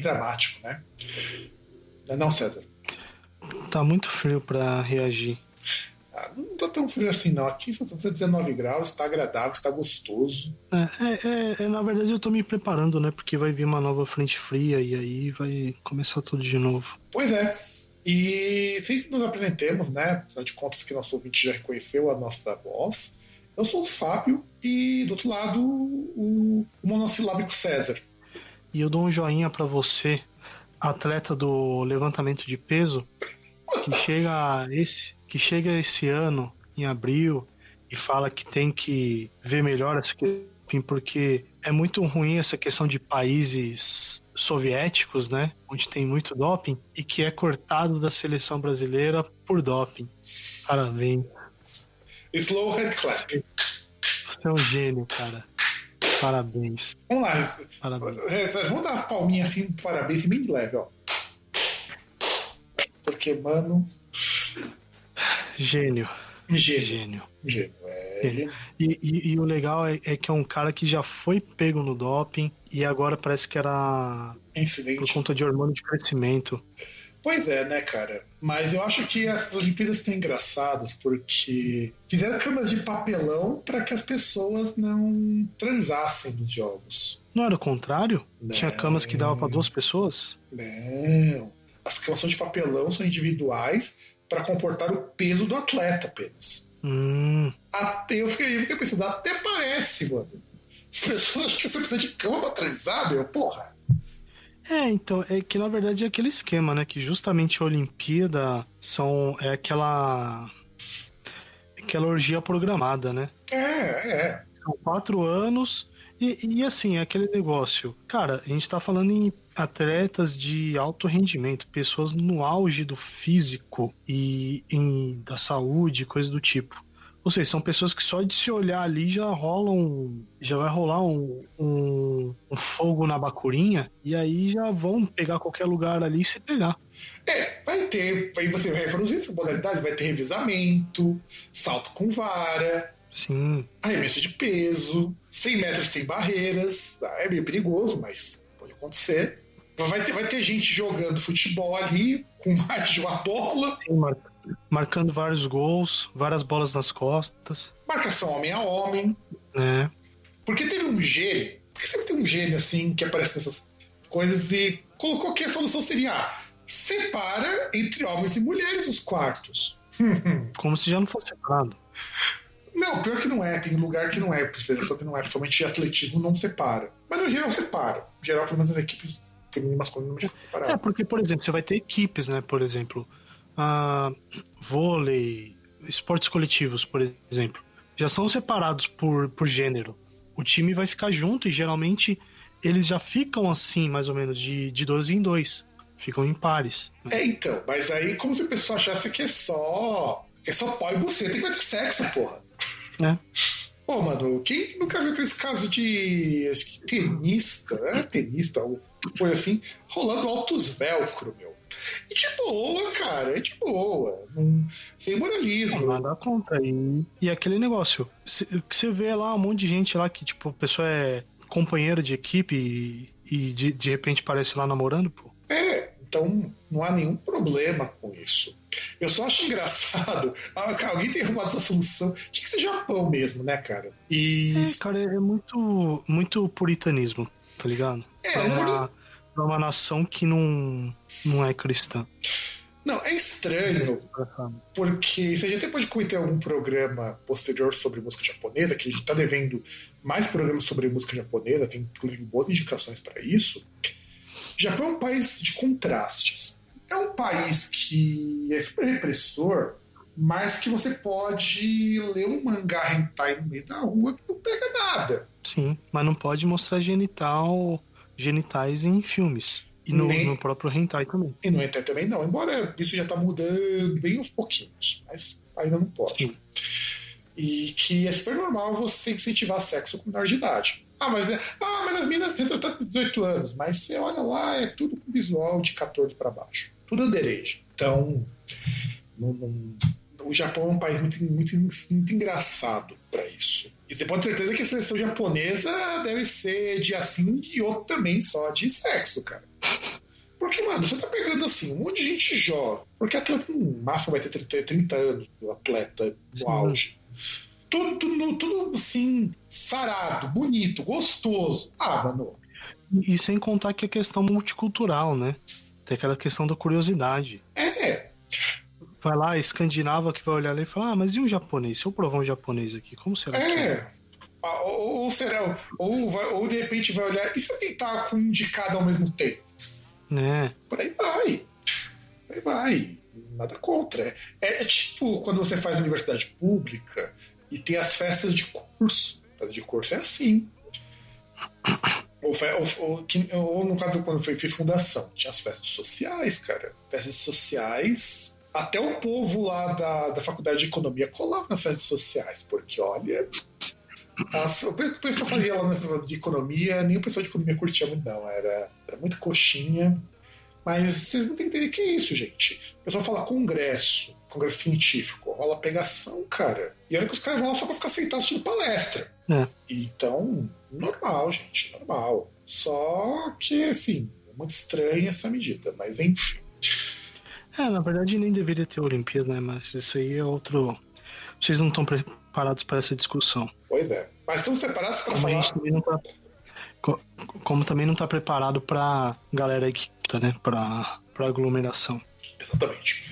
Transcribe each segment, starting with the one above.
bem dramático, né? Não, César? Tá muito frio pra reagir. Ah, não tá tão frio assim, não. Aqui só tá 19 graus, tá agradável, está gostoso. É, é, é, é, na verdade eu tô me preparando, né? Porque vai vir uma nova frente fria e aí vai começar tudo de novo. Pois é. E sem que nos apresentemos, né? Afinal de contas que nosso ouvinte já reconheceu a nossa voz. Eu sou o Fábio e do outro lado o, o monossilábico César. E eu dou um joinha pra você, atleta do levantamento de peso, que chega esse, que chega esse ano, em abril, e fala que tem que ver melhor essa questão, porque é muito ruim essa questão de países soviéticos, né? Onde tem muito doping, e que é cortado da seleção brasileira por doping. Parabéns. Slow Head Clap. Você é um gênio, cara. Parabéns. Vamos lá. Parabéns. É, Vamos dar as palminhas assim, parabéns, bem de leve, ó. Porque, mano. Gênio. Gênio. Gênio. Gênio. É, E, e- e o legal é, é que é um cara que já foi pego no doping e agora parece que era por incidente. conta de hormônio de crescimento. Pois é, né, cara? Mas eu acho que as Olimpíadas estão engraçadas porque fizeram câmeras de papelão para que as pessoas não transassem nos jogos. Não era o contrário? Não. Tinha camas que dava pra duas pessoas? Não. As camas são de papelão, são individuais para comportar o peso do atleta apenas. Hum, Até, eu, fiquei, eu fiquei pensando, até parece, mano. As pessoas acham que você precisa de cama pra transar, meu, porra. É, então, é que na verdade é aquele esquema, né? Que justamente a Olimpíada são, é aquela. aquela orgia programada, né? É, é. São quatro anos e, e assim, é aquele negócio. Cara, a gente tá falando em atletas de alto rendimento, pessoas no auge do físico e em, da saúde, coisa do tipo. Ou seja, são pessoas que só de se olhar ali já rolam. Já vai rolar um, um, um fogo na bacurinha e aí já vão pegar qualquer lugar ali e se pegar. É, vai ter. Aí você vai reproduzir essa modalidade, vai ter revisamento, salto com vara, Sim. arremesso de peso, 100 metros sem barreiras. É meio perigoso, mas pode acontecer. Vai ter, vai ter gente jogando futebol ali com mais de uma bola, sim mar- marcando vários gols, várias bolas nas costas, marcação homem a homem. né? Porque teve um gênio, porque sempre tem um gênio assim que aparece nessas coisas e colocou que a solução seria ah, separa entre homens e mulheres os quartos. Como se já não fosse separado. Não, pior que não é, tem lugar que não é, federação que não é, principalmente atletismo não separa. Mas no geral separa. No geral, pelo menos as equipes femininas masculinas são É, separadas. porque, por exemplo, você vai ter equipes, né? Por exemplo, ah, vôlei, esportes coletivos, por exemplo, já são separados por, por gênero. O time vai ficar junto e geralmente eles já ficam assim, mais ou menos, de, de dois em dois. Ficam em pares. né? É, então, mas aí como se o pessoal achasse que é só. que é só pau e buceta e vai ter sexo, porra. né? Pô, mano, quem nunca viu aqueles casos de. acho que tenista, né? Tenista, alguma coisa assim, rolando altos velcro, meu. E de boa, cara, é de boa. Não- sem moralismo. Nada contra. E, e aquele negócio, que você vê lá um monte de gente lá que, tipo, a pessoa é companheira de equipe e, e de, de repente parece lá namorando, pô. É, então não há nenhum problema com isso. Eu só acho engraçado. ah, cara, Alguém tem arrumado essa solução. Tinha que ser Japão mesmo, né, cara? E. É, cara, é muito, muito puritanismo, tá ligado? É, pra, uma, pra uma nação que não, não é cristã. Não, é estranho, porque se a gente pode cometer algum programa posterior sobre música japonesa, que a gente está devendo mais programas sobre música japonesa, tem inclusive boas indicações para isso. Japão é um país de contrastes. É um país que é super repressor, mas que você pode ler um mangá hentai no meio da rua que não pega nada. Sim, mas não pode mostrar genital, genitais em filmes. E no, Nem... no próprio hentai também. E no hentai também não, embora isso já tá mudando bem aos pouquinhos, mas ainda não pode. Sim. E que é super normal você incentivar sexo com menor de idade. Ah, mas, né? ah, mas as meninas entram até 18 anos, mas você olha lá, é tudo com visual de 14 para baixo. Tudo underage. Então, não, não, o Japão é um país muito, muito, muito engraçado para isso. E você pode ter certeza que a seleção japonesa deve ser de assim e outro também, só de sexo, cara. Porque, mano, você tá pegando assim, um monte de gente jovem. Porque atleta no máximo vai ter 30, 30 anos, o atleta no auge. Tudo, tudo, tudo assim, sarado, bonito, gostoso. Ah, mano. E sem contar que é questão multicultural, né? Tem aquela questão da curiosidade. É, vai lá, escandinava que vai olhar ali e falar, ah, mas e um japonês? Se eu provar um japonês aqui, como será é. que é? Ah, ou, ou, será, ou, vai, ou de repente vai olhar, e se eu tentar com um de cada ao mesmo tempo? É. Por aí vai. Por aí vai. Nada contra. É, é tipo quando você faz universidade pública e tem as festas de curso. Festa de curso é assim. Ou, ou, ou, ou, no caso quando eu fiz fundação, tinha as festas sociais, cara. Festas sociais até o povo lá da, da faculdade de economia colava nas festas sociais, porque olha. As, o pessoal fazia lá na de economia, nem o pessoal de economia curtia muito, não. Era, era muito coxinha. Mas vocês não têm que entender que é isso, gente. O pessoal fala congresso, congresso científico, rola pegação, cara. E olha que os caras vão lá só pra ficar sentados assistindo palestra. É. Então, normal, gente, normal. Só que, assim, é muito estranha essa medida, mas enfim. É, na verdade nem deveria ter Olimpíada, né? Mas isso aí é outro. Vocês não estão preparados para essa discussão. Pois é. Mas estamos preparados para falar. Também não tá... Como também não está preparado para galera que tá, né? Para aglomeração. Exatamente.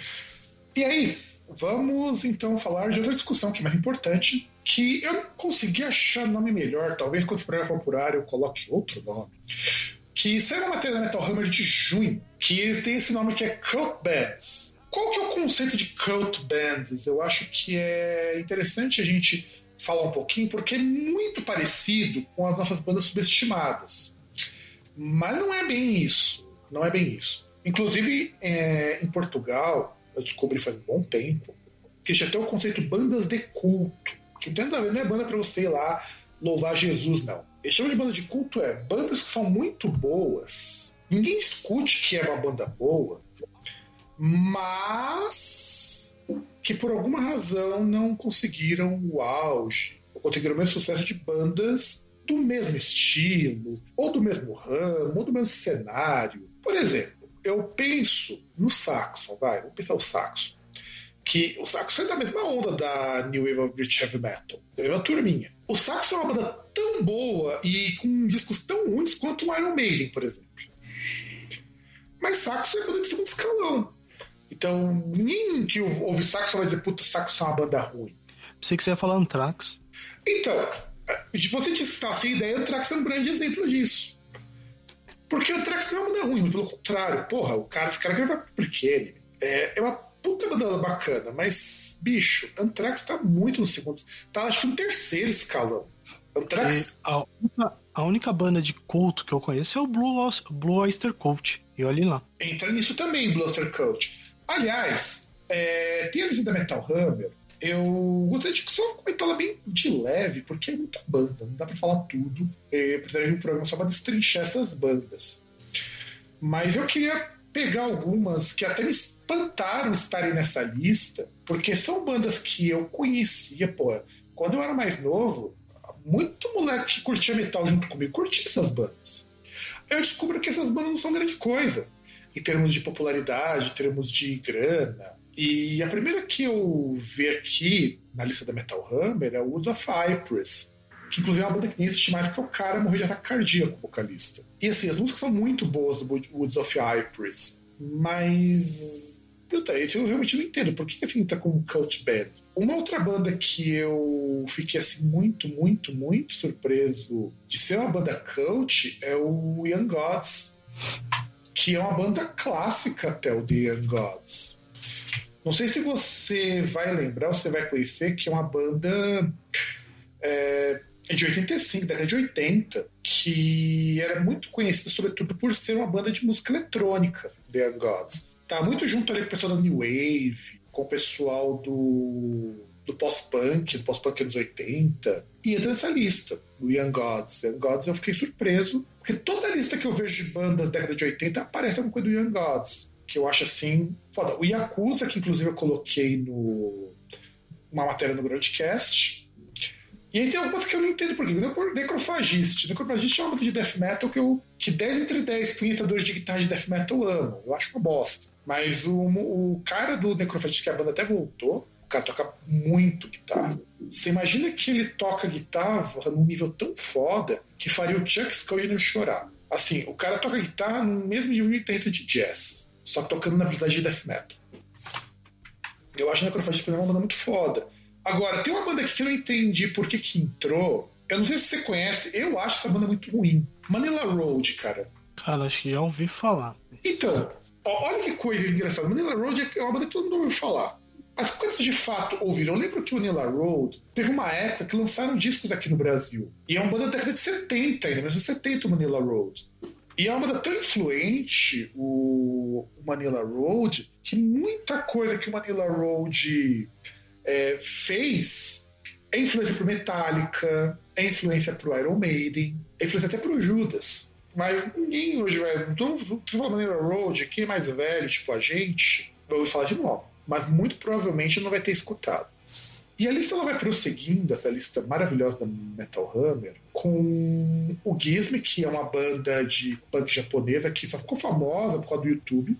E aí, vamos então falar de outra discussão que é mais importante, que eu não consegui achar nome melhor. Talvez quando esse programa for por área eu coloque outro nome que saiu uma matéria da Metal Hammer de junho, que eles têm esse nome que é Cult Bands. Qual que é o conceito de Cult Bands? Eu acho que é interessante a gente falar um pouquinho, porque é muito parecido com as nossas bandas subestimadas. Mas não é bem isso. Não é bem isso. Inclusive, é, em Portugal, eu descobri faz um bom tempo, que já tem o conceito bandas de culto. Que entenda, não é banda para você ir lá louvar Jesus, não. Eles chamam de banda de culto é bandas que são muito boas. Ninguém discute que é uma banda boa, mas que por alguma razão não conseguiram o auge, ou conseguiram o mesmo sucesso de bandas do mesmo estilo, ou do mesmo ramo, ou do mesmo cenário. Por exemplo, eu penso no Saxon, vai, vou pensar o Saxon. Que o Saxon é da mesma onda da New Wave of British Heavy Metal, da mesma turminha. O Saxon é uma banda tão boa e com discos tão ruins quanto o Iron Maiden, por exemplo. Mas Saxo é banda de segundo escalão. Então, ninguém que ouve Saxo vai dizer, puta, Saxo é uma banda ruim. Pensei que você ia falar Anthrax. Então, você disse assim, a ideia, Anthrax é um grande exemplo disso. Porque o Anthrax não é uma banda ruim, pelo contrário. Porra, o cara, esse cara grava pequeno. É, é uma puta banda bacana, mas, bicho, Anthrax tá muito no segundo. Tá, acho que no terceiro escalão. Anthrax. A única, a única banda de culto que eu conheço é o Blue, Blue Oyster Cult. E olhe lá. Entra nisso também, Blue Oyster Cult. Aliás, é, tem a lista da Metal Hammer. Eu gostaria de só comentar ela bem de leve, porque é muita banda, não dá pra falar tudo. Eu precisaria de um programa só pra destrinchar essas bandas. Mas eu queria pegar algumas que até me espantaram estarem nessa lista, porque são bandas que eu conhecia, pô. Quando eu era mais novo, muito moleque que curtia metal junto comigo curtia essas bandas. Aí eu descubro que essas bandas não são grande coisa em termos de popularidade, em termos de grana. E a primeira que eu vi aqui na lista da Metal Hammer é o Woods of que inclusive é uma banda que nem existe mais porque o cara morreu de ataque cardíaco, vocalista. E assim, as músicas são muito boas do Woods of Cypress, mas puta, eu realmente não entendo. Por que assim tá como cult band? Uma outra banda que eu fiquei assim muito, muito, muito surpreso de ser uma banda cult é o Young Gods, que é uma banda clássica até o The Young Gods. Não sei se você vai lembrar, você vai conhecer que é uma banda é, de 85, década de 80, que era muito conhecida sobretudo por ser uma banda de música eletrônica, The Gods. Tá muito junto ali com o pessoal da New Wave, com o pessoal do, do pós-punk, do pós-punk anos 80, e entra nessa lista, do Young Gods. Young Gods eu fiquei surpreso, porque toda lista que eu vejo de bandas da década de 80 aparece alguma coisa do Young Gods, que eu acho assim, foda. O Yakuza, que inclusive eu coloquei no uma matéria no Groundcast, e aí tem algumas que eu não entendo por quê. Necrofagist. Necrofagist é uma banda de death metal que eu. que 10 entre 10 punhetadores de guitarra de death metal eu amo. Eu acho uma bosta. Mas o, o cara do Necrofagist, que a banda até voltou, o cara toca muito guitarra. Você imagina que ele toca guitarra num nível tão foda que faria o Chuck Schuldiner chorar. Assim, o cara toca guitarra no mesmo nível de guitarrista de jazz, só tocando na verdade de death metal. Eu acho o Necrofagist uma banda muito foda. Agora, tem uma banda aqui que eu não entendi por que, que entrou. Eu não sei se você conhece, eu acho essa banda muito ruim. Manila Road, cara. Cara, acho que já ouvi falar. Então, ó, olha que coisa engraçada. Manila Road é uma banda que todo mundo ouviu falar. Mas quando de fato ouviram, eu lembro que o Manila Road teve uma época que lançaram discos aqui no Brasil. E é uma banda da década de 70, ainda, mesmo 70 o Manila Road. E é uma banda tão influente, o, o Manila Road, que muita coisa que o Manila Road é, fez é influência pro Metallica, é influência pro Iron Maiden, é influência até pro Judas. Mas ninguém hoje vai. Mundo fala maneira Road, quem é mais velho, tipo a gente, vai ouvir falar de novo. Mas muito provavelmente não vai ter escutado. E a lista ela vai prosseguindo, essa lista maravilhosa da Metal Hammer, com o Gizme, que é uma banda de punk japonesa que só ficou famosa por causa do YouTube.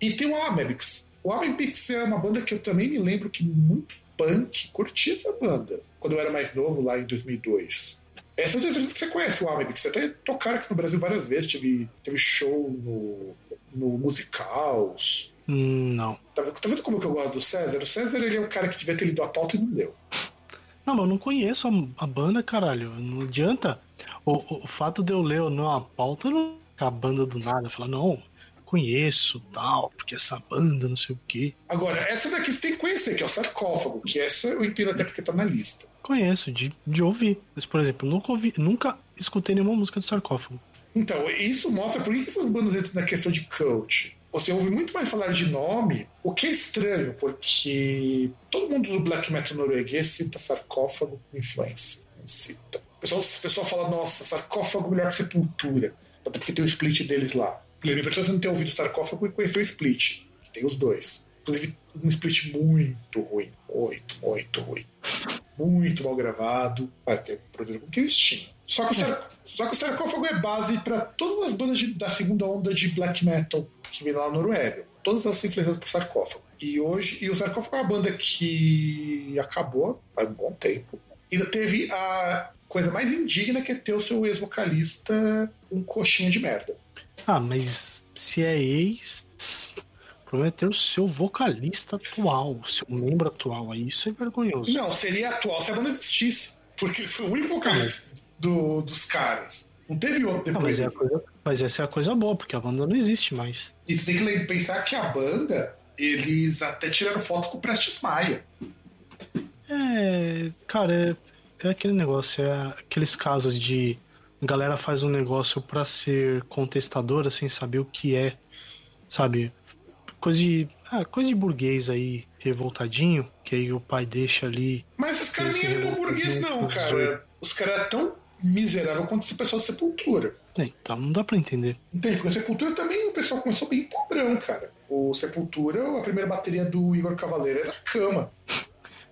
E tem o Amebix. O Amebix é uma banda que eu também me lembro que muito punk, curti essa banda quando eu era mais novo, lá em 2002. Essa é uma das que você conhece o Ameb, que você até tocaram aqui no Brasil várias vezes, teve, teve show no, no Musicals. Hum, não. Tá, tá, vendo como que eu gosto do César? O César ele é um cara que devia ter lido a pauta e não leu. Não, mas eu não conheço a, a banda, caralho. Não adianta. O, o, o, fato de eu ler ou não a pauta, não a banda do nada. Falar, não, conheço, tal, porque essa banda, não sei o quê. Agora, essa daqui você tem que conhecer, que é o sarcófago, que essa eu entendo até porque tá na lista. Conheço, de, de ouvir. Mas, por exemplo, nunca ouvi, nunca escutei nenhuma música do sarcófago. Então, isso mostra por que essas bandas entram na questão de coach. Você ouve muito mais falar de nome, o que é estranho, porque todo mundo do black metal norueguês cita sarcófago com influência. Cita. O pessoal, o pessoal fala, nossa, sarcófago melhor que sepultura. Até porque tem o split deles lá. Que você não ter ouvido Sarcófago e conhecer o Split, que tem os dois. Inclusive, um Split muito ruim. Muito, muito ruim. Muito mal gravado. Porque é tinham. Só que, o Sar... Só que o Sarcófago é base para todas as bandas de, da segunda onda de black metal que vem lá na Noruega. Todas são influenciadas por Sarcófago. E hoje, e o Sarcófago é uma banda que acabou faz um bom tempo. Ainda teve a coisa mais indigna que é ter o seu ex-vocalista um coxinha de merda. Ah, mas se é ex, o problema é ter o seu vocalista atual, o seu membro atual. Aí isso é vergonhoso. Não, seria atual se a banda existisse. Porque foi o único vocalista do, dos caras. Não teve outro depois. mas, é coisa, mas, essa é a coisa boa, porque a banda não existe mais. E você tem que pensar que a banda, eles até tiraram foto com o Prestes Maia. É, cara, é, é aquele negócio, é aqueles casos de a galera faz um negócio para ser contestadora sem saber o que é, sabe? Coisa de, ah, coisa de burguês aí, revoltadinho, que aí o pai deixa ali. Mas esses caras nem eram tão burguês, não, cara. Os caras eram tão miserável quanto esse pessoal de Sepultura. É, então não dá para entender. Entende? Porque Sepultura também o pessoal começou bem pobrão, cara. O Sepultura, a primeira bateria do Igor Cavaleiro era cama.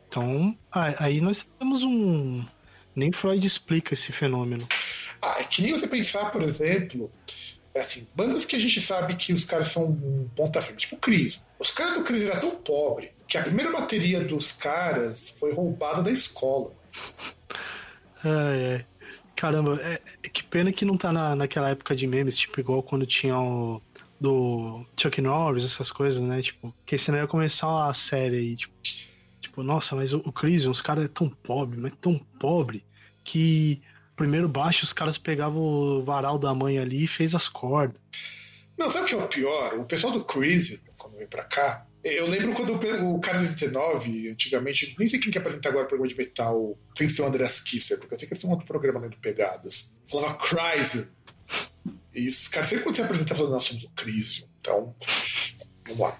Então, aí nós temos um. Nem Freud explica esse fenômeno. Ah, é que nem você pensar, por exemplo, assim, bandas que a gente sabe que os caras são um ponta frente, tipo o Cris. Os caras do Cris eram tão pobres que a primeira bateria dos caras foi roubada da escola. Ai, ai. Caramba, é, é, que pena que não tá na, naquela época de memes, tipo igual quando tinha o, do Chuck Norris, essas coisas, né? Tipo, que senão ia começar a série aí, tipo, tipo nossa, mas o, o Chris, os caras é tão pobre, mas tão pobre que primeiro baixo os caras pegavam o varal da mãe ali e fez as cordas. Não, sabe o que é o pior? O pessoal do Crazy, quando veio pra cá, eu lembro quando o cara 89, antigamente, nem sei quem que apresenta agora o programa de metal, sem ser o Andreas Kisser, porque eu sei que eles um outro programa lendo Pegadas. Falava Crazy. E os caras sempre quando você apresenta falando, nós somos o Crazy. Então, vamos lá.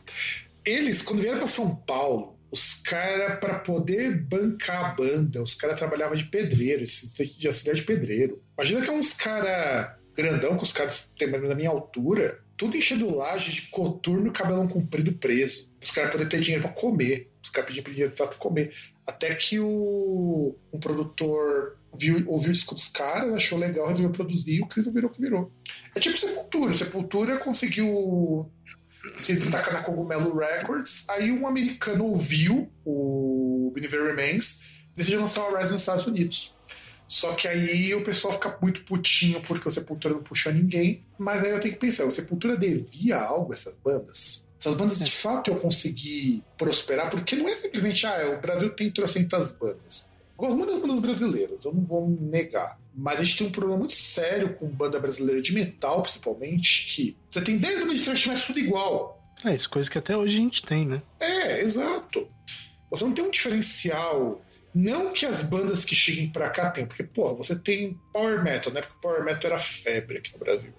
Eles, quando vieram pra São Paulo, os caras, para poder bancar a banda, os caras trabalhavam de pedreiro, de auxiliar de pedreiro. Imagina que é uns caras grandão, com os caras têm da minha altura, tudo enchendo laje de coturno e cabelão comprido preso. Os caras poderem ter dinheiro para comer. Os caras pediam dinheiro para comer. Até que o um produtor viu, ouviu o disco dos caras, achou legal, resolveu produzir e o Cristo virou o que virou. É tipo Sepultura. Sepultura conseguiu se destacar na Cogumelo Records. Aí um americano ouviu o Benever Remains decidiu lançar o Rise nos Estados Unidos. Só que aí o pessoal fica muito putinho porque o Sepultura não puxa ninguém. Mas aí eu tenho que pensar, o Sepultura devia algo a essas bandas? Essas bandas de fato eu consegui prosperar, porque não é simplesmente, ah, o Brasil tem trocentas bandas. Das bandas brasileiras, eu não vou negar. Mas a gente tem um problema muito sério com banda brasileira de metal, principalmente, que você tem 10 bandas de thrash metal tudo igual. É, isso coisa que até hoje a gente tem, né? É, exato. Você não tem um diferencial não que as bandas que cheguem pra cá tem, porque, pô, você tem Power Metal, né? Porque o Power Metal era febre aqui no Brasil.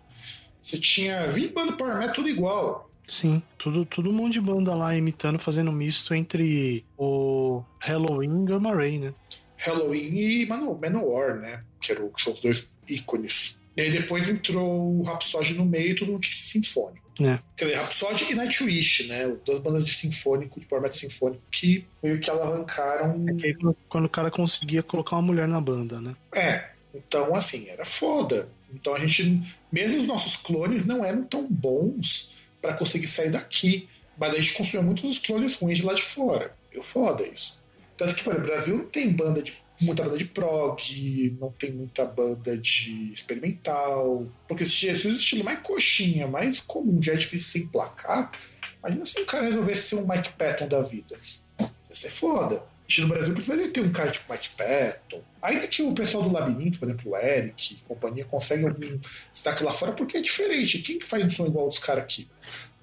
Você tinha 20 bandas Power Metal tudo igual. Sim, tudo, tudo um monte de banda lá imitando, fazendo misto entre o Halloween e Gamma Ray, né? Halloween e Manowar, né? Que, eram, que são os dois ícones. E aí depois entrou o Rhapsody no meio e tudo que se sinfônico. É. Quer dizer, Rhapsody e Nightwish, né? Duas bandas de sinfônico, de metal sinfônico, que meio que alavancaram. É que aí, quando o cara conseguia colocar uma mulher na banda, né? É. Então, assim, era foda. Então a gente, mesmo os nossos clones não eram tão bons para conseguir sair daqui. Mas a gente consumia muitos dos clones ruins de lá de fora. Eu foda isso. Tanto que, exemplo, o Brasil não tem banda de muita banda de prog, não tem muita banda de experimental. Porque se o estilo mais coxinha, mais comum, já é difícil se emplacar, imagina se um cara resolvesse ser um Mike Patton da vida. Ia ser foda. No Brasil precisaria ter um cara tipo Mike Patton. Ainda que o pessoal do Labirinto, por exemplo, o Eric, companhia, consegue algum destaque lá fora, porque é diferente. Quem que faz um som igual dos caras aqui?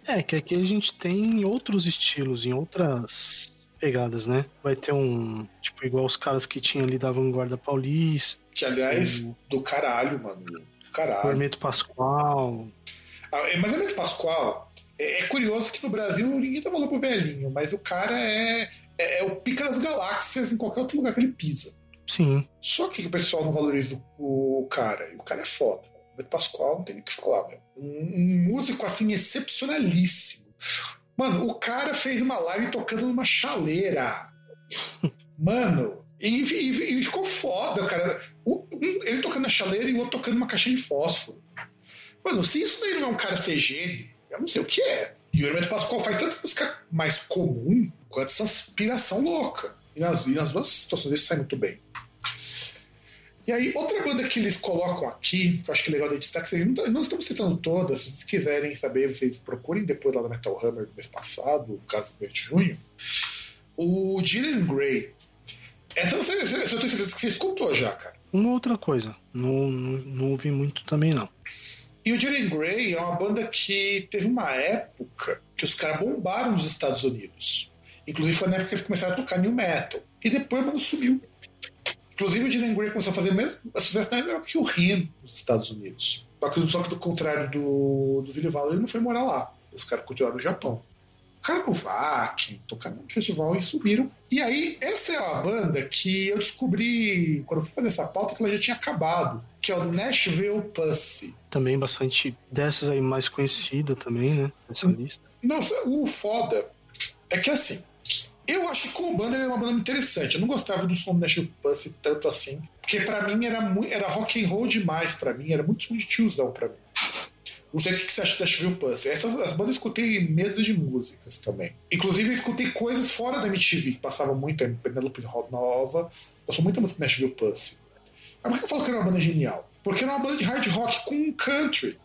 É, que aqui a gente tem outros estilos, em outras pegadas, né? Vai ter um, tipo, igual os caras que tinha ali da Vanguarda Paulista. Que, aliás, do caralho, mano. Do caralho. Hermeto Pascoal. Ah, mas Hermeto Pascoal, é, é, curioso que no Brasil ninguém tá falando pro velhinho, mas o cara é, é, é, o pica das galáxias em qualquer outro lugar que ele pisa. Sim. Só que o pessoal não valoriza o, o cara, e o cara é foda. Hermeto Pascoal não tem nem o que falar, meu. Um, um músico, assim, excepcionalíssimo. Mano, o cara fez uma live tocando numa chaleira. Mano, e, e, e, ficou foda, cara. Um, ele tocando na chaleira e o outro tocando numa caixinha de fósforo. Mano, se isso daí não é um cara CG, eu não sei o que é. E o Hermeto Pascoal faz tanta música mais comum quanto essa aspiração louca. E nas, e nas duas situações ele sai muito bem. E aí, outra banda que eles colocam aqui, que eu acho que é legal de destaque, não, não estamos citando todas, se vocês quiserem saber, vocês procurem depois lá no Metal Hammer do mês passado, no caso do mês de junho, o Gillian Grey. Essa, essa, essa eu tenho certeza que você escutou já, cara. Uma outra coisa, não, não, não ouvi muito também não. E o Gillian Grey é uma banda que teve uma época que os caras bombaram nos Estados Unidos. Inclusive foi na época que eles começaram a tocar new metal. E depois a banda subiu. Inclusive o Dylan Gray começou a fazer mesmo sucesso na época que o Ren nos Estados Unidos. Só que, só que do contrário do, do Vilival, ele não foi morar lá. Os caras continuaram no Japão. Cara no Vakin, tocaram no festival e subiram. E aí, essa é a banda que eu descobri, quando eu fui fazer essa pauta, que ela já tinha acabado, que é o Nashville Pussy. Também bastante dessas aí mais conhecida também, né? Nessa lista. Nossa, o foda é que assim, eu acho que como banda ele é uma banda interessante. Eu não gostava do som do Nashville Pussy tanto assim, porque para mim era muito, era rock and roll demais para mim, era muito som de tiozão para mim. Não sei o que você acha do Nashville Pussy. Essas as bandas eu escutei medo de músicas também. Inclusive eu escutei coisas fora da MTV, que passava muito em Penelope Nova. Eu sou muito muito Nashville Pussy. Mas por que eu falo que era uma banda genial? Porque era uma banda de hard rock com country.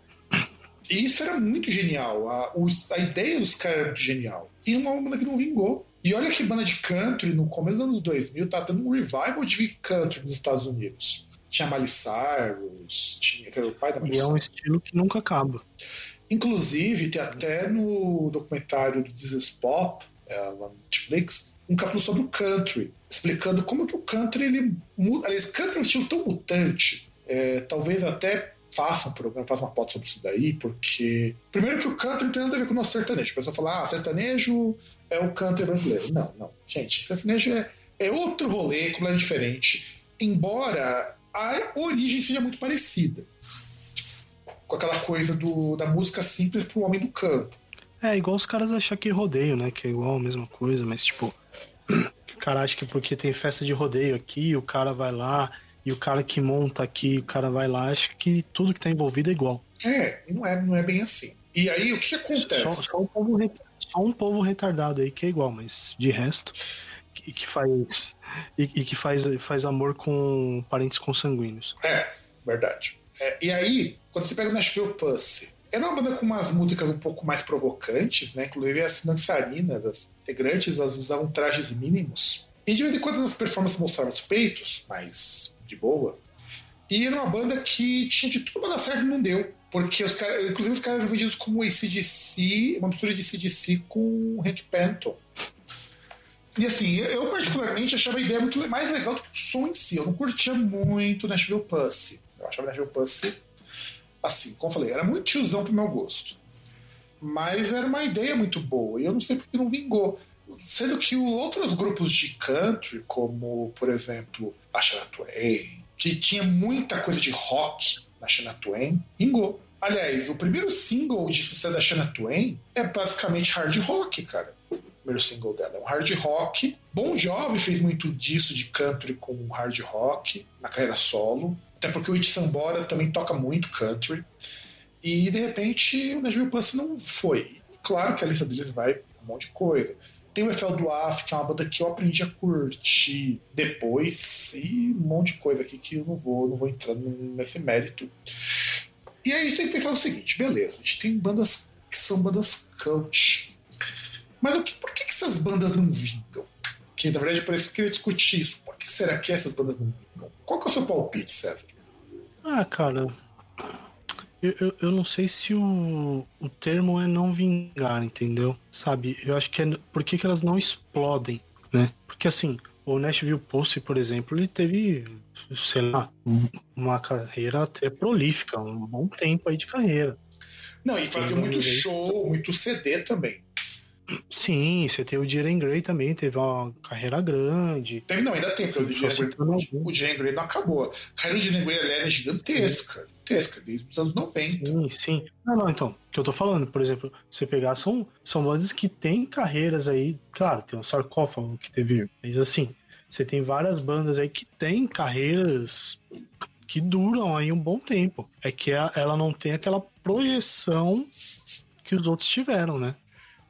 E isso era muito genial. A, os, a ideia dos caras era muito genial. E uma banda que não vingou. E olha que banda de country, no começo dos anos 2000, tá dando um revival de country nos Estados Unidos. Tinha Miley Cyrus, tinha, o pai da Miley E é um estilo que nunca acaba. Inclusive, tem até no documentário do This is Pop, é, lá no Netflix, um capítulo sobre o country, explicando como que o country ele muda. Aliás, country é um estilo tão mutante, é, talvez até faça um programa, faça uma pauta sobre isso daí, porque. Primeiro que o country não tem nada a ver com o nosso sertanejo. A pessoa fala, ah, sertanejo é o country brasileiro. Não, não. Gente, sertanejo é, é outro rolê, completamente diferente. Embora a origem seja muito parecida. Com aquela coisa do, da música simples pro homem do campo. É, igual os caras acham que rodeio, né? Que é igual a mesma coisa, mas tipo. O cara acha que porque tem festa de rodeio aqui, o cara vai lá, e o cara que monta aqui, o cara vai lá, acha que tudo que tá envolvido é igual. É, e não é, não é bem assim. E aí, o que, acontece? Só, só, povo, só um povo retardado aí que é igual, mas de resto, que, que faz. E, e, que faz, faz amor com parentes consanguíneos. É, verdade. É, e aí, quando você pega o Nashville Pussy, era uma banda com umas músicas um pouco mais provocantes, né? Inclusive as dançarinas, as integrantes, elas usavam trajes mínimos. E de vez em quando nas performances mostravam os peitos, mas de boa. E era uma banda que tinha de tudo pra dar certo e não deu. Porque os caras, inclusive os caras eram vendidos como ACDC, uma mistura de ACDC com Hank Panton. E assim, eu particularmente achava a ideia muito mais legal do que o som em si. Eu não curtia muito Nashville Pussy. Eu achava Nashville Pussy, assim, como eu falei, era muito tiozão pro meu gosto. Mas era uma ideia muito boa e eu não sei porque não vingou. Sendo que outros grupos de country, como, por exemplo, a Shania Twain, que tinha muita coisa de rock na Shania Twain, vingou. Aliás, o primeiro single de sucesso da Shania Twain é basicamente hard rock, cara. O primeiro single dela é um hard rock. Bon Jovi fez muito disso de country com hard rock na carreira solo. Até porque o It Sambora também toca muito country. E de repente o Nashville Pussy não foi. Claro que a lista deles vai um monte de coisa. Tem o Eiffel do Af, que é uma banda que eu aprendi a curtir depois, e um monte de coisa aqui que eu não vou, não vou entrar nesse mérito. E aí a gente tem que pensar o seguinte: beleza, a gente tem bandas que são bandas cult. Mas o que, por que, que essas bandas não vingam? Que na verdade é isso que eu queria discutir isso. Por que será que essas bandas não vingam? Qual que é o seu palpite, César? Ah, cara, eu, eu, eu, não sei se o, o termo é não vingar, entendeu? Sabe? Eu acho que é. Por que, que elas não explodem, né? Porque assim, o Nashville Post, por exemplo, ele teve, sei lá, uma carreira até prolífica, um bom tempo aí de carreira. Não, e fazia muito show, muito CD também. Sim, você tem o Jiren Grey também, teve uma carreira grande. Teve, não, ainda tem, Grey, o Jiren Grey não acabou. A carreira do Jiren Grey é gigantesca gigantesca, desde os anos 90. Sim, sim. Não, não, então, o que eu tô falando, por exemplo, você pegar, são, são bandas que têm carreiras aí, claro, tem o Sarcófago que teve, mas assim, você tem várias bandas aí que têm carreiras que duram aí um bom tempo. É que ela não tem aquela projeção que os outros tiveram, né?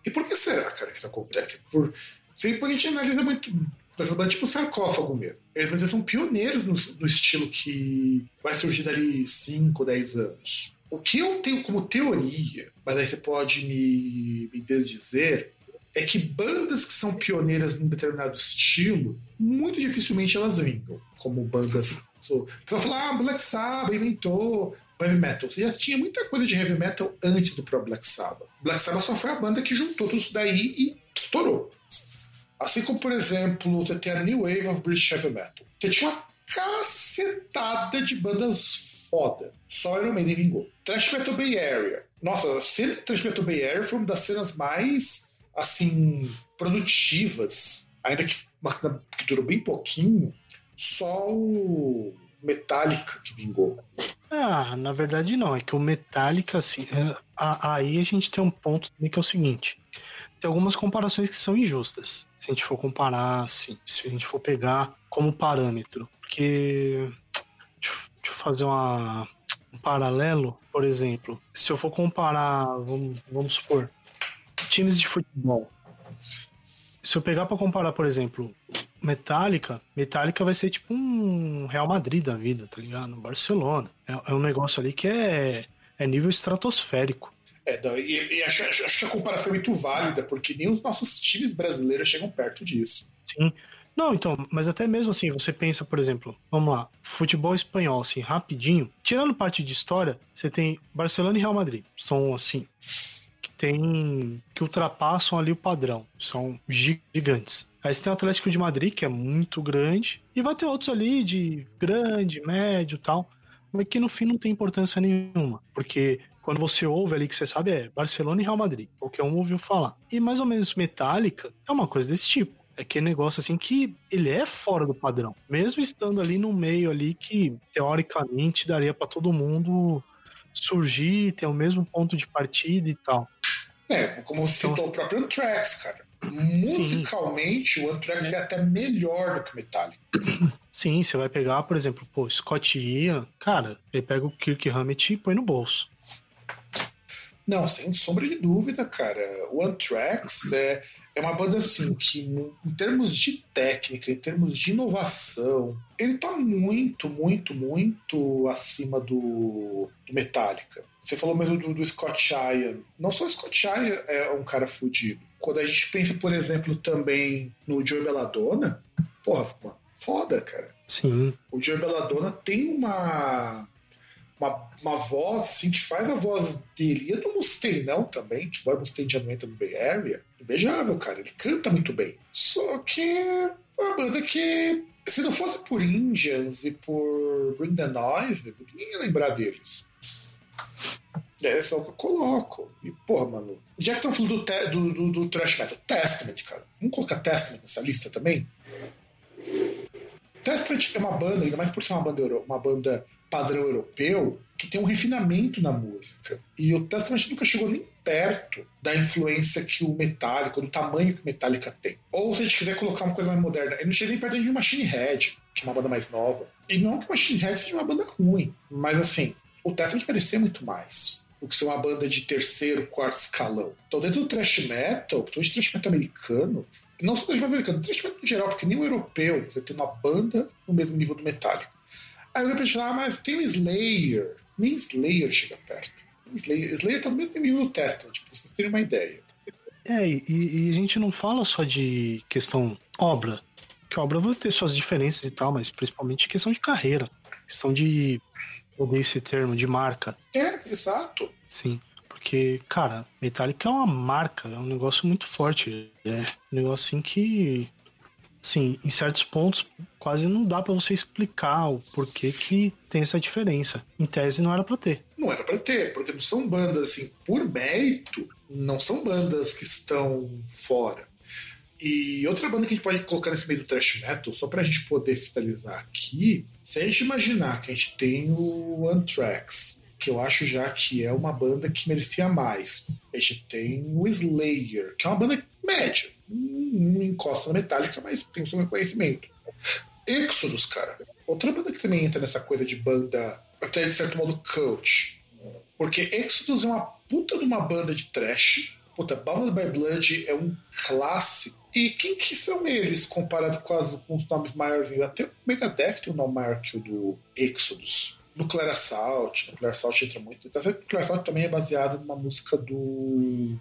E por que será, cara, que isso acontece? Por... Sempre a gente analisa muito essa banda é tipo sarcófago mesmo. Eles são pioneiros no, no, estilo que vai surgir dali 5, 10 anos. O que eu tenho como teoria, mas aí você pode me, me desdizer, é que bandas que são pioneiras num determinado estilo, muito dificilmente elas vingam, como bandas. So, ela fala, ah, Black Sabbath inventou heavy metal. Você já tinha muita coisa de heavy metal antes do próprio Black Sabbath. Black Sabbath só foi a banda que juntou tudo isso daí e estourou. Assim como, por exemplo, você tem a New Wave of British Heavy Metal. Você tinha uma cacetada de bandas foda. Só Iron Maiden vingou. Trash Metal Bay Area. Nossa, a cena de Trash Metal Bay Area foi uma das cenas mais, assim, produtivas. Ainda que, que durou bem pouquinho. Só o Metallica que vingou. Ah, na verdade não. É que o Metallica, assim, é, aí a gente tem um ponto que é o seguinte tem algumas comparações que são injustas. Se a gente for comparar, assim, se a gente for pegar como parâmetro. Porque. Deixa, eu fazer uma, um paralelo, por exemplo. Se eu for comparar, vamos, vamos supor, times de futebol. Se eu pegar para comparar, por exemplo, Metallica, Metallica vai ser tipo um Real Madrid da vida, tá ligado? Barcelona. É, é um negócio ali que é é nível estratosférico. É, e, e acho, acho, que a comparação é muito válida, porque nem os nossos times brasileiros chegam perto disso. Sim. Não, então, mas até mesmo assim, você pensa, por exemplo, vamos lá, futebol espanhol, assim, rapidinho. Tirando parte de história, você tem Barcelona e Real Madrid. São, assim, que tem. que ultrapassam ali o padrão. São gigantes. Aí você tem o Atlético de Madrid, que é muito grande, e vai ter outros ali de grande, médio tal, mas que no fim não tem importância nenhuma. Porque quando você ouve ali que você sabe é Barcelona e Real Madrid, qualquer um ouviu falar. E mais ou menos Metallica é uma coisa desse tipo. É que é negócio assim que ele é fora do padrão. Mesmo estando ali no meio ali que teoricamente daria para todo mundo surgir, ter o mesmo ponto de partida e tal. É, como então, citou o próprio Anthrax, cara. Musicalmente, sim. o Anthrax é. é até melhor do que o Metallica. Sim, você vai pegar, por exemplo, pô, Scott Ian, cara, ele pega o Kirk Hammett e põe no bolso. Não, sem sombra de dúvida, cara. O Anthrax é, é uma banda assim que, em termos de técnica, em termos de inovação, ele tá muito, muito, muito acima do, do Metallica. Você falou mesmo do, do Scott Ian. Não só o Scott Ian é um cara fudido. Quando a gente pensa, por exemplo, também no Joe Belladonna, porra, mano, foda, cara. Sim. O Joe Belladonna tem uma uma, uma voz assim, que faz a voz dele. E a do Mustaine não também, que o Mustaine já não entra no Bay Area. Invejável, cara. Ele canta muito bem. Só que é uma banda que, se não fosse por Indians e por Bring the Noise, ninguém ia lembrar deles. É só o que eu coloco. E, porra, mano. Já que estão falando do, do, do, do Trash Metal, Testament, cara. Vamos colocar Testament nessa lista também? Testament é uma banda, ainda mais por ser uma banda, uma banda padrão europeu que tem um refinamento na música. E o Testament nunca chegou nem perto da influência que o Metallica, do tamanho que o Metallica tem. Ou se a gente quiser colocar uma coisa mais moderna, ele não chega nem perto de Machine Head, que é uma banda mais nova. E não que o Machine Head seja uma banda ruim, mas assim, o Testament parecia muito mais do que ser uma banda de terceiro, quarto escalão. Então, dentro do thrash metal, principalmente thrash metal americano, não só thrash metal americano, thrash metal em geral, porque nem o europeu você tem uma banda no mesmo nível do Metallica. Aí eu pensei, ah, mas tem Slayer. Nem Slayer chega perto. Slayer, Slayer também tem o Testament, pra vocês terem uma ideia. É, e, e, a gente não fala só de questão obra, que obra vai ter suas diferenças e tal, mas principalmente questão de carreira, questão de poder esse termo, de marca. É, exato. Sim. Porque, cara, Metallica é uma marca, é um negócio muito forte. É um negócio assim que sim, em certos pontos quase não dá para você explicar o porquê que tem essa diferença. Em tese não era para ter. Não era para ter, porque não são bandas assim, por mérito, não são bandas que estão fora. E outra banda que a gente pode colocar nesse meio do thrash metal, só pra gente poder finalizar aqui, se a gente imaginar que a gente tem o Anthrax, que eu acho já que é uma banda que merecia mais. A gente tem o Slayer, que é uma banda média, não encosta na Metallica, mas tem o seu reconhecimento. Exodus, cara. Outra banda que também entra nessa coisa de banda, até de certo modo, cult. Porque Exodus é uma puta de uma banda de trash. Puta, Bound by Blood é um clássico. E quem que são eles comparado com, as, com os nomes maiores? Até o Megadeth tem um nome maior que o do Exodus. Nuclear Assault. Nuclear Assault entra muito. Então, Nuclear Assault também é baseado numa música do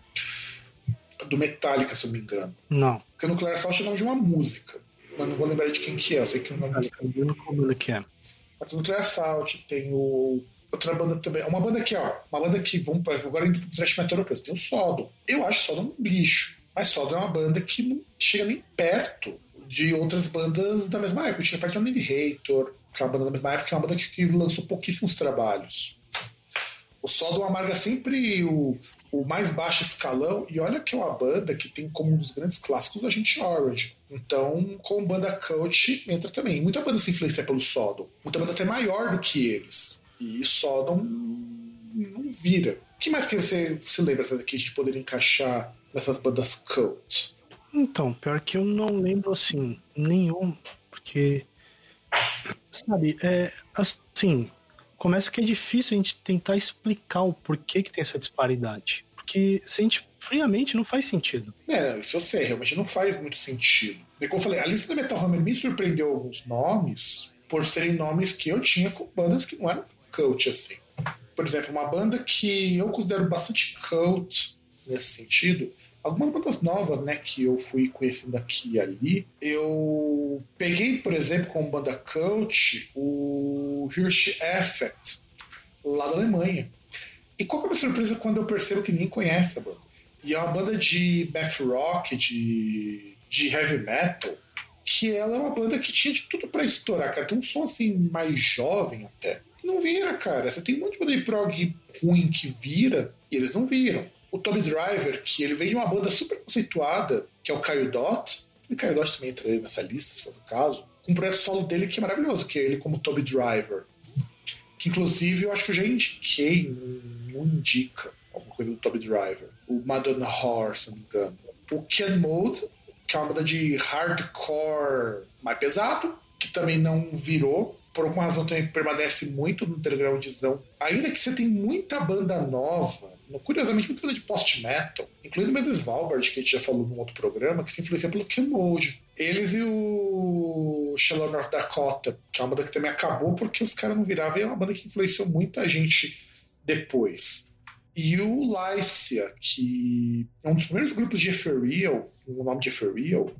do Metallica, se eu me engano. Não. Porque o Nuclear Assault é o nome de uma música. Mas não vou lembrar de quem que é. Eu sei que o nome. Como que é? Mas o Nuclear Assault tem o. Outra banda também. Uma banda aqui, ó. Uma banda que. Vamos agora indo pro thrash metal europeu. Tem o Sodom. Eu acho Sodom um lixo. Mas Sodom é uma banda que não chega nem perto de outras bandas da mesma época. Chega perto do Hater, que é uma banda da mesma época, que é uma banda que, que lançou pouquíssimos trabalhos. O Sodom amarga sempre o, o mais baixo escalão, e olha que é uma banda que tem como um dos grandes clássicos a gente Orange. Então, como banda coach, entra também. Muita banda se influencia pelo Sodom. Muita banda até maior do que eles. E Sodom não vira. O que mais que você se lembra que a gente poderia encaixar nessas bandas cult? Então, pior que eu não lembro assim, nenhum, porque sabe, é assim, começa que é difícil a gente tentar explicar o porquê que tem essa disparidade. Porque se a gente friamente não faz sentido. É, isso eu sei, realmente não faz muito sentido. E como eu falei, a lista da Metal Hammer me surpreendeu alguns nomes por serem nomes que eu tinha com bandas que não eram cult assim. por exemplo, uma banda que eu considero bastante cult nesse sentido, algumas bandas novas, né, que eu fui conhecendo aqui e ali, eu peguei, por exemplo, como banda cult, o Hirsch Effect, lá da Alemanha. E qual que é a minha surpresa quando eu percebo que ninguém conhece a banda? E é uma banda de math rock, de, de heavy metal, que ela é uma banda que tinha de tudo para estourar, cara. Tem um som assim mais jovem até. Não vira, cara. Você tem um monte de banda de prog ruim que vira e eles não viram. O Tommy Driver, que ele veio de uma banda super conceituada, que é o Caio Dot. E o Caio Dot também entra nessa lista, se for o caso. Com um projeto solo dele que é maravilhoso, que é ele como Tommy Driver. Que inclusive eu acho que eu já indiquei, não indica alguma coisa do Tommy Driver. O Madonna Horror, se não me engano. O Ken Mode, que é uma banda de hardcore mais pesado, que também não virou. Por alguma razão também permanece muito no undergroundzão. Ainda que você tem muita banda nova, curiosamente muita banda de post-metal, incluindo o Svalbard, que a gente já falou num outro programa, que se influencia pelo Ken Mode. Eles e o Shallow North Dakota, que é uma banda que também acabou porque os caras não viravam, e é uma banda que influenciou muita gente depois e o Lycia, que é um dos primeiros grupos de Ethereal, o nome de Ethereal,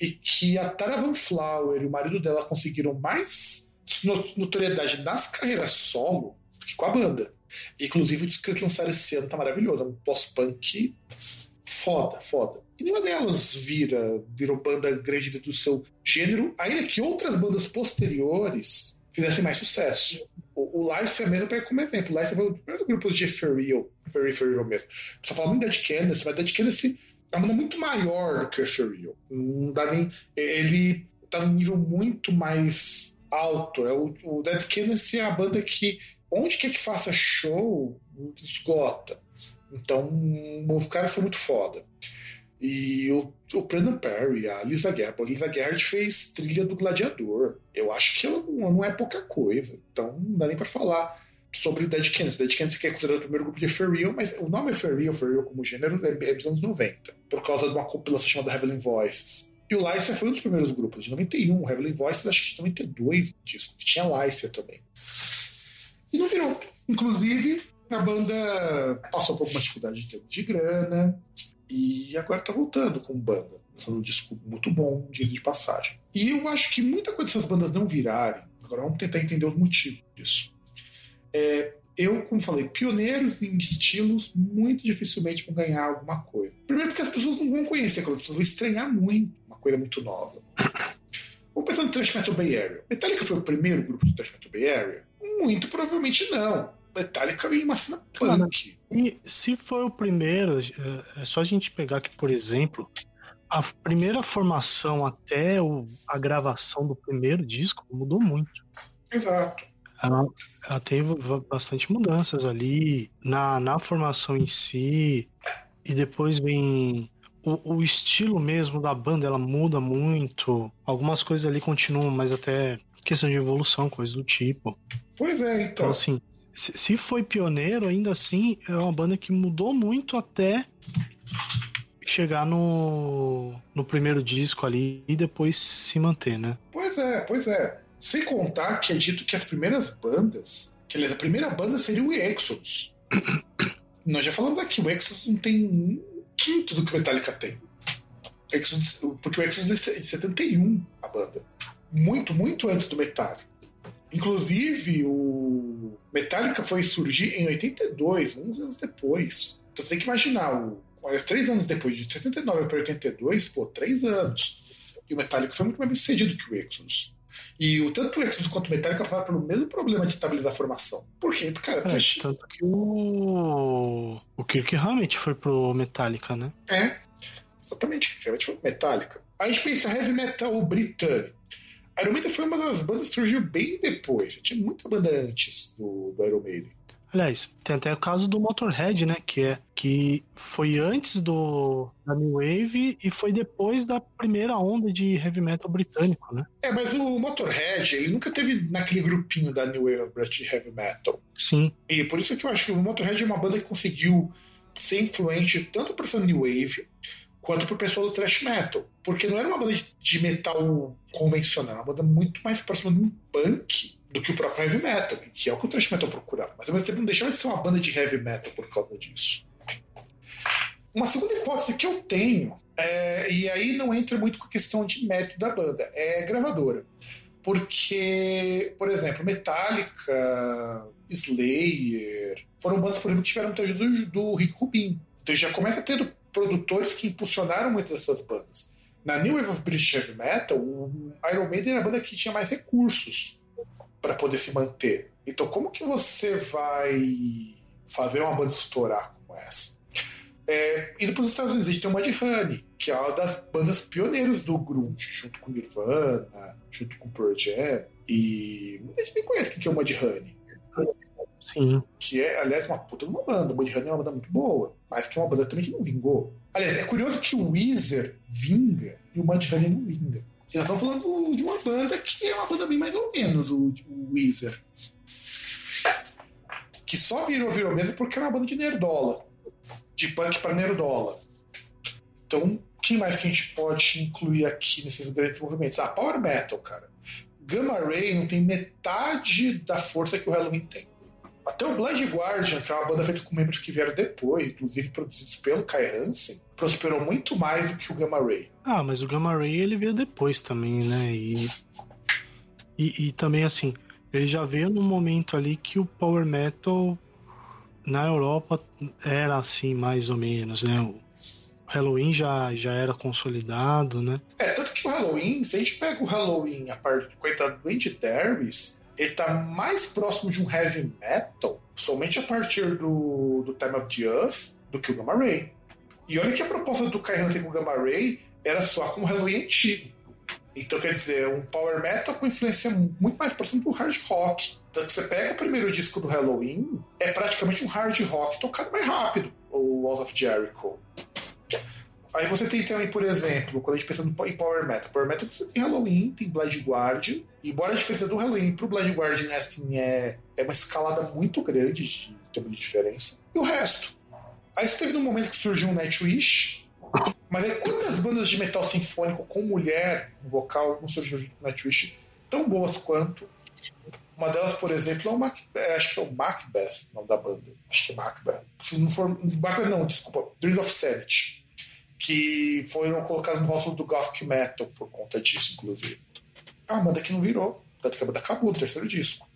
e que a Tara Van Flower e o marido dela conseguiram mais notoriedade nas carreiras solo do que com a banda. Inclusive o disco que eles lançaram esse ano tá maravilhoso, é um pós-punk foda, foda. E nenhuma delas vira, virou banda grande do seu gênero, ainda que outras bandas posteriores fizessem mais sucesso. O, o é mesmo como exemplo. O Lice foi um dos primeiros grupos de Ethereal, Ethereal mesmo. Só falando muito Dead Kennedy, mas Dead Kennedy é uma banda muito maior do que o Ethereal. Não dá nem. Ele tá num nível muito mais alto. É o, o Dead Kennedy é a banda que, onde quer que faça show, esgota. Então, o cara foi muito foda. E o, o Brandon Perry, a Lisa Gerhardt. A Lisa Gerhardt fez trilha do Gladiador. Eu acho que ela não, não é pouca coisa. Então não dá nem para falar sobre Dead Kennedy. Dead Kennedy que é considerado o primeiro grupo de Ferreal, mas o nome é Ferreal, Ferreal como gênero, é, é dos anos 90, por causa de uma compilação chamada Heavenly Voices. E o Lycia foi um dos primeiros grupos, de 91. O Heavenly Voices, acho que de 92, disco, que tinha Lycia também. E não virou. Inclusive, a banda passou por alguma dificuldade em termos de grana, e agora tá voltando com banda, lançando um disco muito bom, dia de passagem. E eu acho que muita coisa dessas bandas não virarem, agora vamos tentar entender os motivos disso. É, eu, como falei, pioneiros em estilos muito dificilmente vão ganhar alguma coisa. Primeiro porque as pessoas não vão conhecer as pessoas vão estranhar muito uma coisa muito nova. Vamos pensar no Thrash Metal Bay Area. Metallica foi o primeiro grupo do Thrash Metal Bay Area? Muito provavelmente não. Metallica veio uma cena punk. E se foi o primeiro, é, é só a gente pegar aqui, por exemplo, a primeira formação até o, a gravação do primeiro disco mudou muito. Exato. Ela, ela teve bastante mudanças ali na, na formação em si, e depois vem o, o, estilo mesmo da banda, ela muda muito. Algumas coisas ali continuam, mas até questão de evolução, coisa do tipo. Pois é, então. Então, assim, se foi pioneiro, ainda assim, é uma banda que mudou muito até chegar no, no primeiro disco ali e depois se manter, né? Pois é, pois é. Sem contar que é dito que as primeiras bandas, que aliás, a primeira banda seria o Exodus. Nós já falamos aqui, o Exodus não tem um quinto do que o Metallica tem. Exodus, porque o Exodus é de 71, a banda. Muito, muito antes do Metallica. Inclusive, o Metallica foi surgir em 82, uns anos depois. Então você tem que imaginar, o, três anos depois, de 79 para 82, pô, três anos. E o Metallica foi muito mais bem sucedido que o Exodus. E o, tanto o Exodus quanto o Metallica passaram pelo mesmo problema de estabilizar a formação. Por quê? Cara, é, tanto que o, o Kirk realmente foi pro Metallica, né? É, exatamente. Realmente foi pro Metallica. A gente pensa heavy metal britânico. Iron Maiden foi uma das bandas que surgiu bem depois. Tinha muita banda antes do, do Iron Maiden. Aliás, tem até o caso do Motorhead, né? Que é que foi antes do da New Wave e foi depois da primeira onda de heavy metal britânico, né? É, mas o Motorhead, ele nunca teve naquele grupinho da New Wave de heavy metal. Sim. E por isso que eu acho que o Motorhead é uma banda que conseguiu ser influente tanto para essa New Wave quanto pro pessoal do thrash metal. Porque não era uma banda de metal convencional, uma banda muito mais próxima de um punk do que o próprio heavy metal, que é o que o thrash metal procurava. Mas ao mesmo tempo não deixava de ser uma banda de heavy metal por causa disso. Uma segunda hipótese que eu tenho, é, e aí não entra muito com a questão de método da banda, é gravadora. Porque, por exemplo, Metallica, Slayer, foram bandas, por exemplo, que tiveram muita ajuda do, do Rick Rubin. Então já começa tendo produtores que impulsionaram muitas dessas bandas. Na New Wave of British Heavy Metal, o Iron Maiden era a banda que tinha mais recursos para poder se manter. Então, como que você vai fazer uma banda estourar como essa? É, indo para os Estados Unidos, a gente tem o Mudhoney, que é uma das bandas pioneiras do grunge, junto com Nirvana, junto com Pearl Jam, e muita gente nem conhece o que é o Mudhoney. Sim. Que é, aliás, uma puta de uma banda. O Mudhoney é uma banda muito boa, mas que é uma banda também que não vingou. Aliás, é curioso que o Weezer vinga e o Mudhoney não vinga. E nós estamos falando de uma banda que é uma banda bem mais ou menos, o, o Weezer. Que só virou, virou mesmo porque era uma banda de nerdola. De punk para nerdola. Então, quem mais que a gente pode incluir aqui nesses grandes movimentos? Ah, Power Metal, cara. Gamma Ray não tem metade da força que o Halloween tem. Até o Blind Guardian, que é uma banda feita com membros que vieram depois, inclusive produzidos pelo Kai Hansen, prosperou muito mais do que o Gamma Ray. Ah, mas o Gamma Ray ele veio depois também, né? E, e, e também assim, ele já veio num momento ali que o Power Metal na Europa era assim, mais ou menos, né? O Halloween já, já era consolidado, né? É, tanto que o Halloween, se a gente pega o Halloween, a parte coitado do Andy Darius, ele tá mais próximo de um heavy metal, somente a partir do, do Time of the Earth, do que o Gamma Ray. E olha que a proposta do Kai Hansen com o Gamma Ray era só como Halloween antigo. Então, quer dizer, um power metal com influência muito mais próxima do hard rock. Então, você pega o primeiro disco do Halloween, é praticamente um hard rock tocado mais rápido, o Walls of Jericho. Aí você tem também, por exemplo, quando a gente pensa em Power Metal. Power Metal você tem Halloween, tem Blind Guardian. E embora a diferença do Halloween pro Blind Guardian assim, é, é uma escalada muito grande de termos de diferença. E o resto? Aí você teve no momento que surgiu um Nightwish. Mas aí quantas bandas de metal sinfônico com mulher no vocal não surgiram junto com Nightwish tão boas quanto? Uma delas, por exemplo, é o Mac, é, acho que é o Macbeth, nome da banda. Acho que é Macbeth. Se não for. Macbeth não, desculpa. Dreams of Sanity que foram colocados no rótulo do Gothic Metal por conta disso, inclusive. Uma banda que não virou, tanto que a banda acabou no terceiro disco.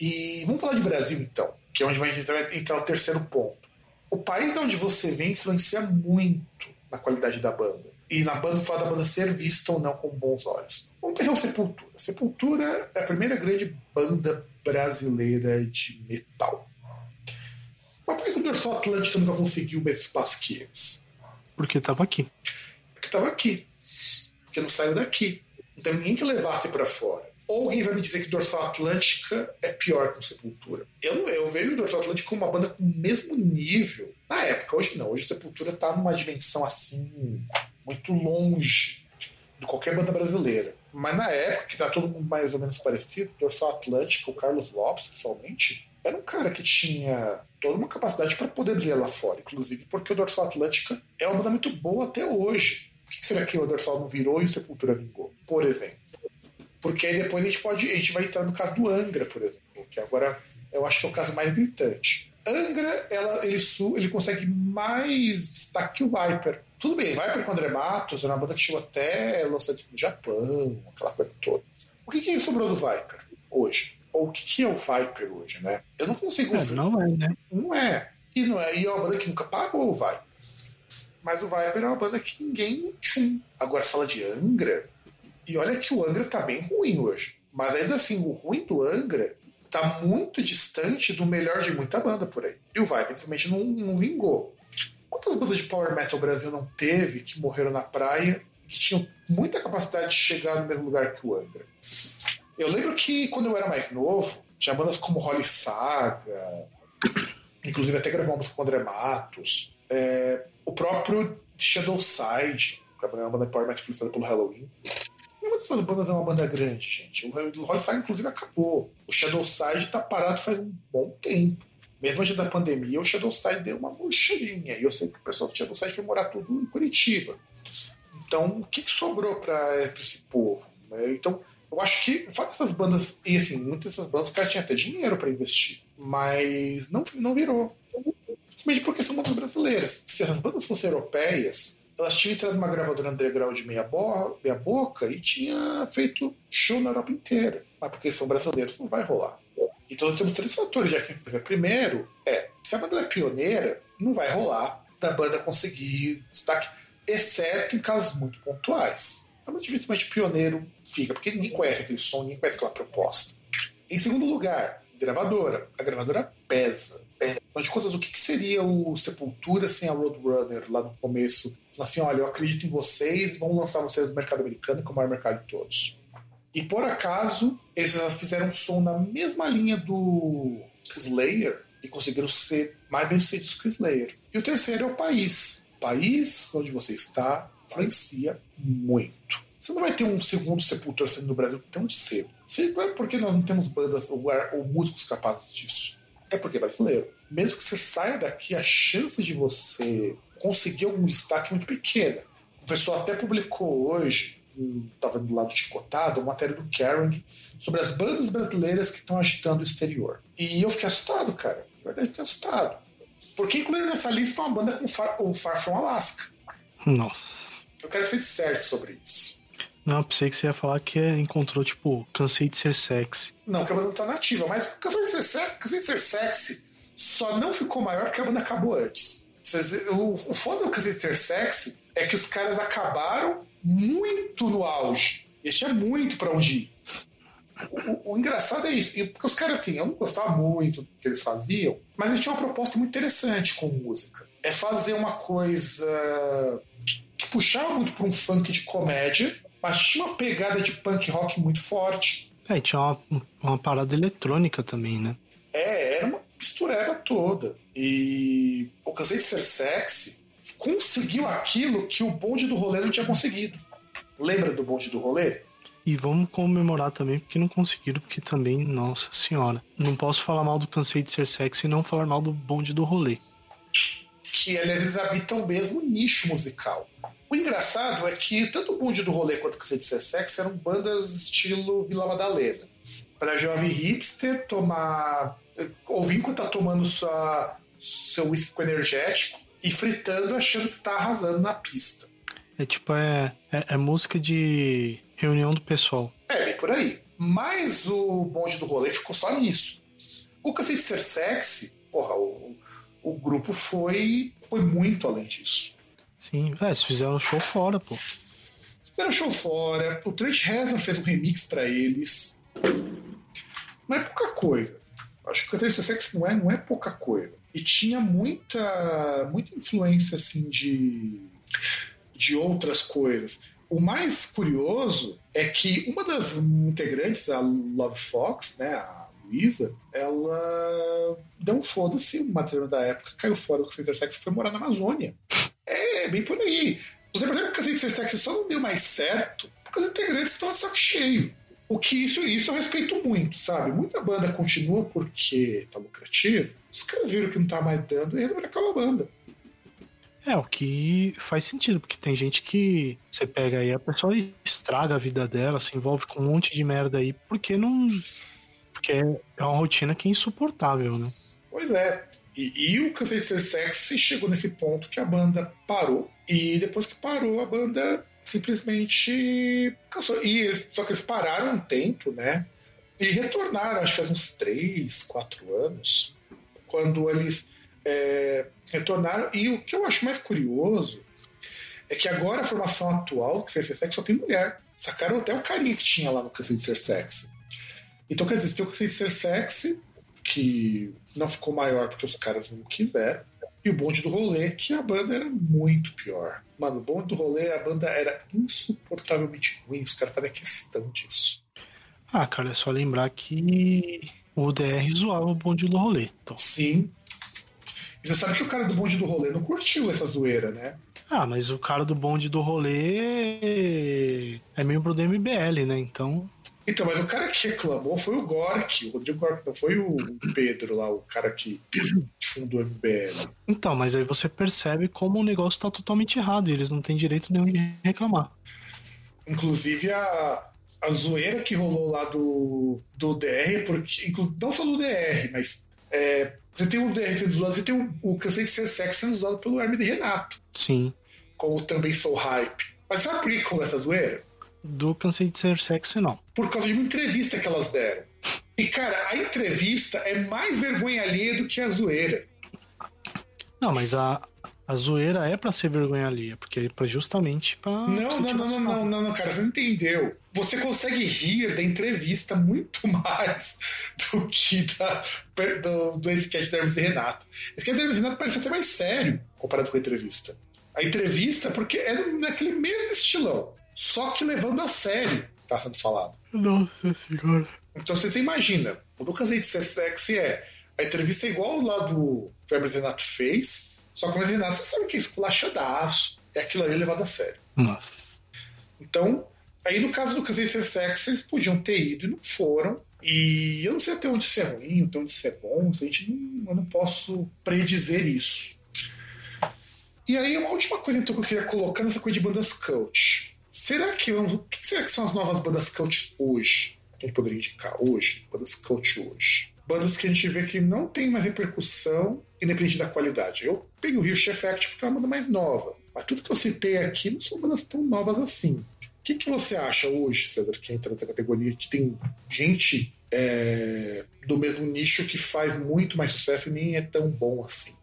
E vamos falar de Brasil, então, que é onde vai entrar, entrar o terceiro ponto. O país de onde você vem influencia muito na qualidade da banda. E na banda, falar da banda ser vista ou não com bons olhos. Vamos pensar o Sepultura. Sepultura é a primeira grande banda brasileira de metal. Mas por que o Dorsal Atlântico nunca conseguiu o mesmo espaço que eles? Porque tava aqui. Porque tava aqui. Porque não saiu daqui. Não tem ninguém que levasse para fora. Ou alguém vai me dizer que Dorsal Atlântica é pior que o Sepultura. Eu, eu vejo o Dorsal Atlântica como uma banda com o mesmo nível. Na época, hoje não. Hoje o Sepultura tá numa dimensão assim, muito longe de qualquer banda brasileira. Mas na época, que tá todo mundo mais ou menos parecido, Dorsal Atlântica, o Carlos Lopes, pessoalmente, era um cara que tinha toda uma capacidade para poder brilhar lá fora, inclusive porque o Dorsal Atlântica é uma banda muito boa até hoje. Por que será que o Dorsal não virou e o Sepultura vingou? Por exemplo. Porque aí depois a gente pode. A gente vai entrar no caso do Angra, por exemplo, que agora eu acho que é o caso mais gritante. Angra, ela, ele, ele consegue mais destaque que o Viper. Tudo bem, Viper com André Matos era uma banda que chegou até lançar disco no Japão, aquela coisa toda. O que, que sobrou do Viper hoje? Ou o que é o Viper hoje, né? Eu não consigo é, ver. Não é, né? Não é. E não é. E é uma banda que nunca pagou o Viper. Mas o Viper é uma banda que ninguém tchum. Agora fala de Angra. E olha que o Angra tá bem ruim hoje. Mas ainda assim, o ruim do Angra tá muito distante do melhor de muita banda por aí. E o Viper, infelizmente, não, não vingou. Quantas bandas de Power Metal o Brasil não teve que morreram na praia e que tinham muita capacidade de chegar no mesmo lugar que o Angra? Eu lembro que quando eu era mais novo, tinha bandas como Holly Saga, inclusive até gravamos com o André Matos, é, o próprio Shadowside, que é uma banda power metal influenciada pelo Halloween. Nenhuma dessas bandas é uma banda grande, gente. O Holly Saga, inclusive, acabou. O Shadowside tá parado faz um bom tempo. Mesmo antes da pandemia, o Shadowside deu uma murchadinha. E eu sei que o pessoal do Shadowside foi morar tudo em Curitiba. Então, o que, que sobrou para esse povo? Né? Então, eu acho que o fato dessas bandas, e assim, muitas dessas bandas, caras tinham até dinheiro para investir, mas não, não virou. Simplesmente porque são bandas brasileiras. Se as bandas fossem europeias, elas tinham entrado numa gravadora underground meia, bo meia boca e tinha feito show na Europa inteira. Mas porque são brasileiros, não vai rolar. Então nós temos três fatores aqui. Primeiro é, se a banda é pioneira, não vai rolar da banda conseguir destaque, exceto em casos muito pontuais. Mas dificilmente pioneiro fica, porque ninguém conhece aquele som, ninguém conhece aquela proposta. Em segundo lugar, gravadora. A gravadora pesa. Afinal de contas, o que, seria o Sepultura sem a Roadrunner lá no começo? Assim, olha, eu acredito em vocês, vamos lançar vocês no mercado americano, que é o maior mercado de todos. E por acaso, eles fizeram um som na mesma linha do Slayer e conseguiram ser mais bem sucedidos que o Slayer. E o terceiro é o país. País onde você está influencia muito. Você não vai ter um segundo Sepultura sendo no Brasil tão cedo. Não é porque nós não temos bandas ou, ou músicos capazes disso. É porque é brasileiro. Mesmo que você saia daqui, a chance de você conseguir algum destaque é muito pequena. O pessoal até publicou hoje estava do lado chicotado, uma matéria do Caring sobre as bandas brasileiras que estão agitando o exterior. E eu fiquei assustado, cara. Na verdade, fiquei assustado. Porque incluíram nessa lista uma banda como Far, o Far From Alaska. Nossa. Eu quero que você disserte sobre isso. Não, pensei que você ia falar que encontrou, tipo, cansei de ser sexy. Não, que a banda não tá nativa, mas cansei de ser, sexy, cansei de ser sexy só não ficou maior porque a banda acabou antes. O, o foda do Cansei de ser sexy é que os caras acabaram muito no auge. Eles tinham muito para onde ir. O, o, o, engraçado é isso, porque os caras, assim, eu não gostava muito do que eles faziam, mas eles tinham uma proposta muito interessante com música. É fazer uma coisa que puxava muito para um funk de comédia, mas tinha uma pegada de punk rock muito forte. É, tinha uma, uma parada eletrônica também, né? É, era uma mistureba toda. E o Cansei de Ser Sexy conseguiu aquilo que o bonde do rolê não tinha conseguido. Lembra do bonde do rolê? E vamos comemorar também porque não conseguiram, porque também, nossa senhora, não posso falar mal do Cansei de Ser Sexy e não falar mal do bonde do rolê. Que, aliás, eles habitam o mesmo nicho musical. O engraçado é que tanto o bonde do rolê quanto o Ser Sexy eram bandas estilo Vila Madalena. Para jovem hipster tomar. ouvir enquanto tá tomando sua, seu whisky com energético e fritando achando que tá arrasando na pista. É tipo, é, é, é música de reunião do pessoal. É, bem por aí. Mas o bonde do rolê ficou só nisso. O Cansei de Ser Sexy, porra, o, o grupo foi, foi muito além disso. Sim, é, eles fizeram show fora, pô. Fizeram show fora. O Trent Reznor fez um remix para eles. Não é pouca coisa. Acho que o Ser Sexy não é, não é pouca coisa e tinha muita, muita influência assim de, de outras coisas. O mais curioso é que uma das integrantes, a Love Fox, né, a Luísa, ela deu um foda-se, uma material da época, caiu fora do Center Sex e foi morar na Amazônia. É, bem por aí. Você percebe que o Center Sex só não deu mais certo porque os integrantes estão a saco cheio. O que isso, isso eu respeito muito, sabe? Muita banda continua porque tá lucrativo. Os caras viram que não tá mais dando e resolveram acabar a banda. É, o que faz sentido, porque tem gente que você pega aí, a pessoa estraga a vida dela, se envolve com um monte de merda aí, porque não. Porque é uma rotina que é insuportável, né? Pois é. E, e o Cansei de Ser Sexy chegou nesse ponto que a banda parou. E depois que parou, a banda simplesmente cansou. E eles, só que eles pararam um tempo, né? E retornaram, acho que faz uns 3, 4 anos, quando eles é, retornaram. E o que eu acho mais curioso é que agora a formação atual do Ser Sexy só tem mulher. Sacaram até o carinha que tinha lá no Cansei de Ser Sexy. Então, quer dizer, tem o Cansei de Ser Sexy, que não ficou maior porque os caras não quiseram. E o bonde do rolê, que a banda era muito pior. Mano, o bonde do rolê, a banda era insuportavelmente ruim. Os caras faziam questão disso. Ah, cara, é só lembrar que o DR zoava o bonde do rolê. Então. Sim. E você sabe que o cara do bonde do rolê não curtiu essa zoeira, né? Ah, mas o cara do bonde do rolê é membro do MBL, né? Então. Então, mas o cara que reclamou foi o Gork, o Rodrigo Gork, não foi o Pedro lá, o cara que, que fundou o MBL. Então, mas aí você percebe como o negócio tá totalmente errado e eles não têm direito nenhum de reclamar. Inclusive a, a zoeira que rolou lá do, do DR, porque não só do DR, mas é, você tem o DR sendo zoado, você tem o, o Cansei de Ser Sexy sendo zoado pelo Hermes Renato. Sim. Com o Também Sou Hype. Mas sabe por que rolou essa zoeira? Do Cansei de Ser Sexy, não. Por causa de uma entrevista que elas deram. E, cara, a entrevista é mais vergonha alheia do que a zoeira. Não, mas a, a zoeira é para ser vergonha alheia, porque é pra justamente pra. Não, não, não, não, não, não, não, cara, você não entendeu. Você consegue rir da entrevista muito mais do que da, do, do sketch da Hermes e Renato. O sketch da Hermes e Renato parece até mais sério comparado com a entrevista. A entrevista, porque é naquele mesmo estilão, só que levando a sério o que tá sendo falado. Nossa senhora. Então você imagina, o Lucas ser sexy é a entrevista é igual lá do que o Hermes Renato fez, só que o Hermes Renato, você sabe que é esculachadaço, é aquilo ali levado a sério. Nossa. Então, aí no caso do Ser Sexy, eles podiam ter ido e não foram. E eu não sei até onde isso é ruim, até onde isso é bom, a gente não, eu não posso predizer isso. E aí, uma última coisa então, que eu queria colocar nessa coisa de bandas cult. Será que o que será que são as novas bandas cult hoje? Que a gente poderia indicar hoje? Bandas cult hoje. Bandas que a gente vê que não tem mais repercussão, independente da qualidade. Eu peguei o Hirsch Effect porque é uma banda mais nova. Mas tudo que eu citei aqui não são bandas tão novas assim. O que, que você acha hoje, César, que entra nessa categoria, que tem gente é, do mesmo nicho que faz muito mais sucesso e nem é tão bom assim?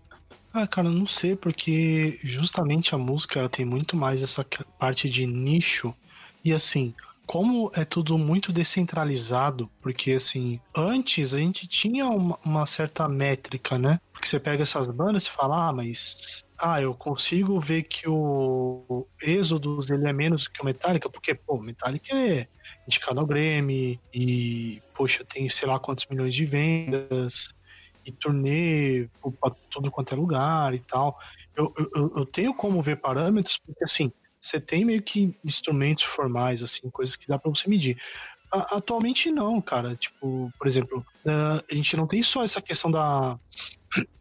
Ah, cara, não sei, porque justamente a música tem muito mais essa parte de nicho. E assim, como é tudo muito descentralizado, porque assim, antes a gente tinha uma, uma certa métrica, né? Porque você pega essas bandas e fala, ah, mas ah, eu consigo ver que o Êxodos ele é menos que o Metallica, porque, pô, Metallica é indicado ao Grammy e, poxa, tem sei lá quantos milhões de vendas e turnê pra tudo quanto é lugar e tal. Eu, eu, eu tenho como ver parâmetros, porque assim, você tem meio que instrumentos formais, assim, coisas que dá para você medir. Atualmente não, cara. Tipo, por exemplo, a gente não tem só essa questão da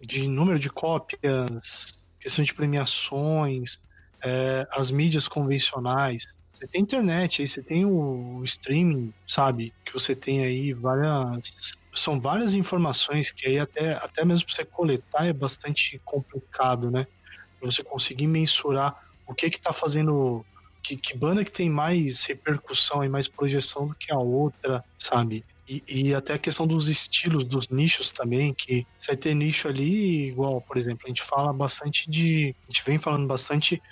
de número de cópias, questão de premiações, é, as mídias convencionais. Você tem internet, aí você tem o streaming, sabe? Que você tem aí várias. São várias informações que aí até, até mesmo pra você coletar é bastante complicado, né? Pra você conseguir mensurar o que que tá fazendo. Que, que banda que tem mais repercussão e mais projeção do que a outra, sabe? E, e, até a questão dos estilos, dos nichos também, que você ter nicho ali, igual, por exemplo, a gente fala bastante de. A gente vem falando bastante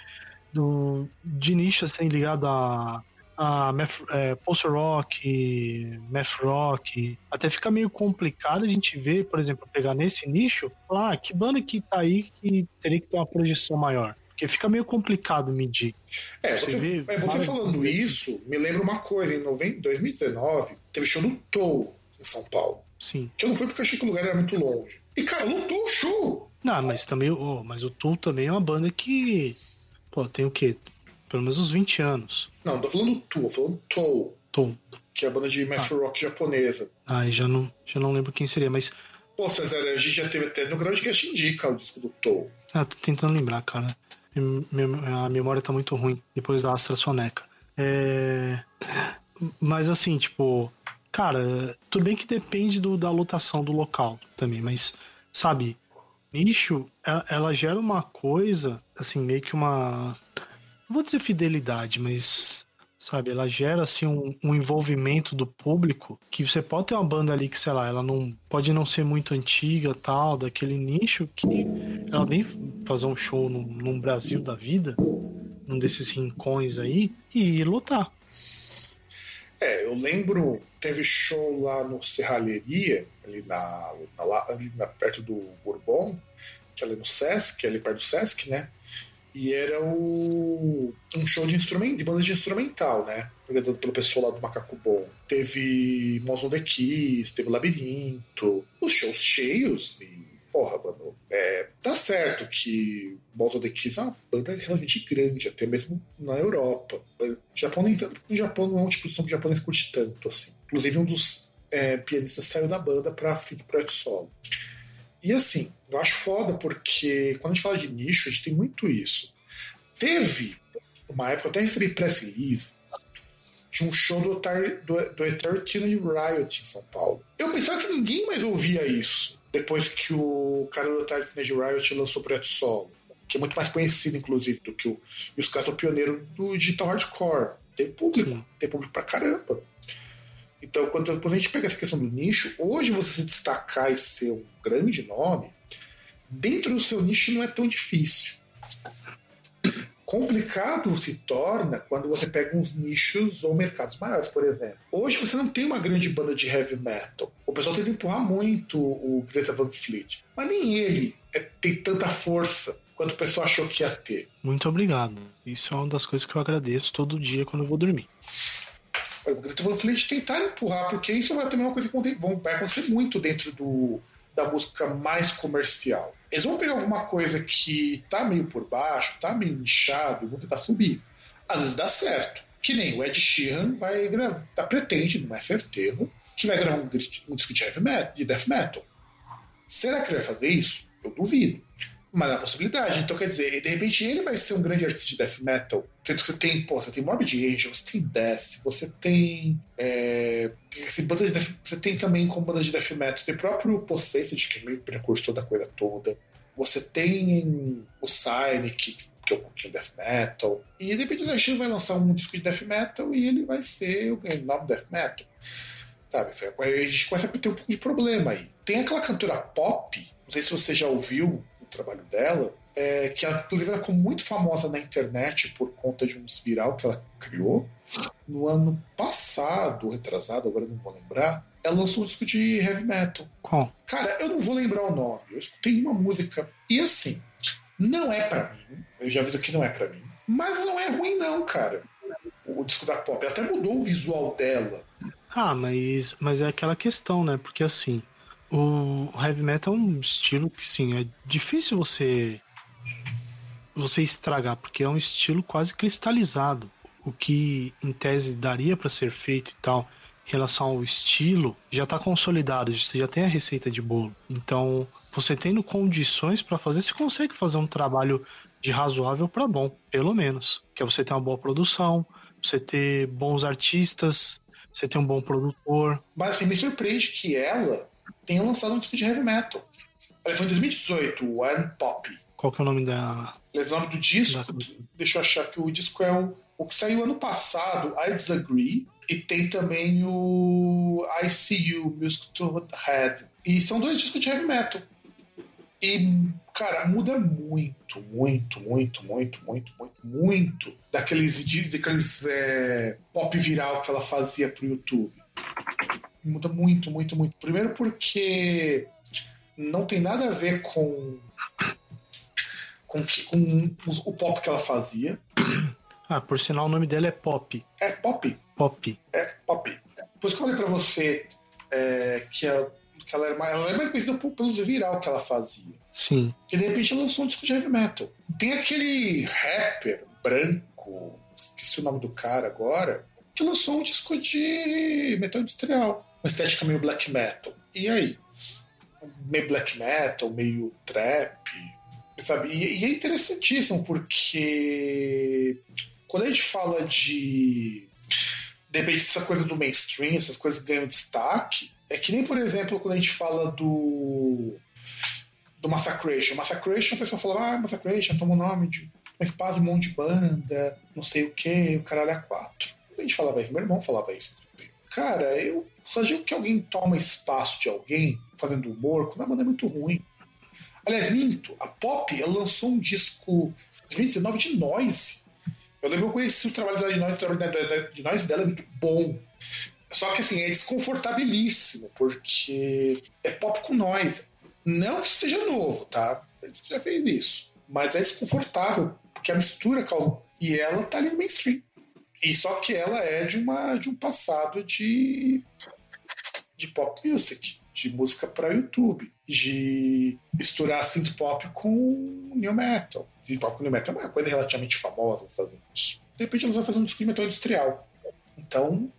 do, de nichos assim, ligado a, a math, é, post-rock, math rock. Até fica meio complicado a gente ver, por exemplo, pegar nesse nicho, falar, ah, que banda que tá aí que teria que ter uma projeção maior. Porque fica meio complicado medir. É, você, você, é, você falando isso, me lembra uma coisa. Em 2019, teve show no Tou, em São Paulo. Sim. Que eu não fui porque achei que o lugar era muito longe. E, cara, lotou o show. Não, mas também, oh, mas o Tool também é uma banda que, pô, tem o quê? Pelo menos uns 20 anos. Não, não tô falando do Tool, tô falando Tou. Tou. Que é a banda de math ah. rock japonesa. Ah, já não, já não lembro quem seria, mas... Pô, César, a gente já teve até no Groundcast Indica o disco do Tou. Ah, tô tentando lembrar, cara a memória tá muito ruim depois da Astra Soneca. É... Mas assim, tipo, cara, tudo bem que depende do, da lotação do local também, mas sabe, nicho, ela, ela, gera uma coisa, assim, meio que uma. Não vou dizer fidelidade, mas sabe? Ela gera assim um, um, envolvimento do público que você pode ter uma banda ali que sei lá, ela não pode não ser muito antiga, tal, daquele nicho que ela vem fazer um show num, num Brasil da vida, num desses rincões aí e lutar. É, eu lembro, teve show lá no Serralheria, ali na, na ali na, perto do Bourbon, que é ali no Sesc, ali perto do Sesc, né? E era o, um show de instrumento, de banda de instrumental, né? Organizado pelo pessoal lá do Macaco Bom. Teve Mons the Keys, teve Labirinto, os shows cheios e porra, mano, é, tá certo que Balto the Keys é uma banda relativamente grande, até mesmo na Europa. O Japão nem tanto, porque o Japão não é um tipo de som que o japonês curte tanto, assim. Inclusive, um dos é, pianistas saiu da banda para seguir projeto solo. E assim, eu acho foda porque quando a gente fala de nicho, a gente tem muito isso. Teve uma época, eu até recebi press release de um show do, do, do Eternity Riot em São Paulo. Eu pensava que ninguém mais ouvia isso depois que o cara do Eternity Riot lançou o projeto solo, que é muito mais conhecido, inclusive, do que o. E os caras são pioneiros do digital hardcore. Tem público, Sim. tem público pra caramba. Então, quando, quando a gente pega essa questão do nicho, hoje você se destacar e ser um grande nome, dentro do seu nicho não é tão difícil. Complicado se torna quando você pega uns nichos ou mercados maiores, por exemplo. Hoje você não tem uma grande banda de heavy metal. O pessoal tenta empurrar muito o Greta Van Fleet, mas nem ele é, tem tanta força quanto o pessoal achou que ia ter. Muito obrigado. Isso é uma das coisas que eu agradeço todo dia quando eu vou dormir. O Greta Van Fleet tentar empurrar, porque isso vai também uma coisa que vai acontecer muito dentro do, da música mais comercial. Eles vão pegar alguma coisa que tá meio por baixo, tá meio nichado e vão tentar subir. Às vezes dá certo. Que nem o Ed Sheeran vai gravar, tá, pretende, não é certeza, que vai gravar um, um disco de heavy metal, de death metal. Será que ele vai fazer isso? Eu duvido. Mas é uma possibilidade. Então, quer dizer, de repente ele vai ser um grande artista de death metal. Sendo que você tem, pô, você tem Morbid Angel, você tem Death, você tem. É, banda de death, você tem também como banda de death metal, tem o próprio Possessed, que é meio precursor da coisa toda. Você tem o Cynic, que é um pouquinho death metal. E de repente o Dash vai lançar um disco de death metal e ele vai ser o nome death metal. Sabe? A gente começa a ter um pouco de problema aí. Tem aquela cantora pop, não sei se você já ouviu, trabalho dela, é, que ela, inclusive ficou muito famosa na internet por conta de um viral que ela criou. No ano passado, retrasado, agora não vou lembrar, ela lançou um disco de heavy metal. Qual? Cara, eu não vou lembrar o nome. Eu escutei uma música. E assim, não é para mim. Eu já aviso que não é para mim. Mas não é ruim, não, cara. O disco da pop. Ela até mudou o visual dela. Ah, mas, mas é aquela questão, né? Porque assim, o heavy metal é um estilo que, sim, é difícil você você estragar, porque é um estilo quase cristalizado. O que em tese daria para ser feito e tal, em relação ao estilo, já está consolidado, você já tem a receita de bolo. Então, você tendo condições para fazer, você consegue fazer um trabalho de razoável para bom, pelo menos. Que é você ter uma boa produção, você ter bons artistas, você ter um bom produtor. Mas assim, me surpreende que ela tenha lançado um disco de heavy metal. Ele foi em 2018, One Pop. Qual que é o nome da. O nome do disco, da... deixa eu achar que o disco é o, o que saiu ano passado, I Disagree. E tem também o I See You, Music to Head. E são dois discos de heavy metal. E, cara, muda muito, muito, muito, muito, muito, muito, muito daqueles, daqueles é, pop viral que ela fazia pro YouTube muda muito, muito, muito. Primeiro porque não tem nada a ver com com, com o pop que ela fazia. Ah, por sinal o nome dela é Pop. É Pop. Pop. É Pop. Depois que eu falei pra você é, que, a, que ela, era mais, ela era mais conhecida pelo viral que ela fazia. Sim. E de repente ela lançou um disco de heavy metal. Tem aquele rapper branco, esqueci o nome do cara agora, que lançou um disco de metal industrial uma estética meio black metal. E aí? Meio black metal, meio trap, sabe? E, e é interessantíssimo porque quando a gente fala de de repente essa coisa do mainstream, essas coisas ganham destaque, é que nem, por exemplo, quando a gente fala do do Massacration. Massacration, a pessoa fala, ah, Massacration, toma o nome de um espaço de um monte de banda, não sei o que, o caralho é quatro. A gente falava isso, meu irmão falava isso. Cara, eu só digo que alguém toma espaço de alguém fazendo humor quando a banda é muito ruim. Aliás, minto, a Pop lançou um disco em 2019 de Noise. Eu lembro que eu conheci o trabalho de Noise, o trabalho de Noise dela é muito bom. Só que assim, é desconfortabilíssimo, porque é pop com noise. Não que seja novo, tá? Gente já fez isso. Mas é desconfortável, porque a mistura causa. E ela tá ali no mainstream. E só que ela é de, uma, de um passado de de pop music, de música para YouTube, de misturar synth pop com new metal. Synth pop com new metal é uma coisa relativamente famosa Unidos. De repente eles vão fazer um disco de metal industrial. Então,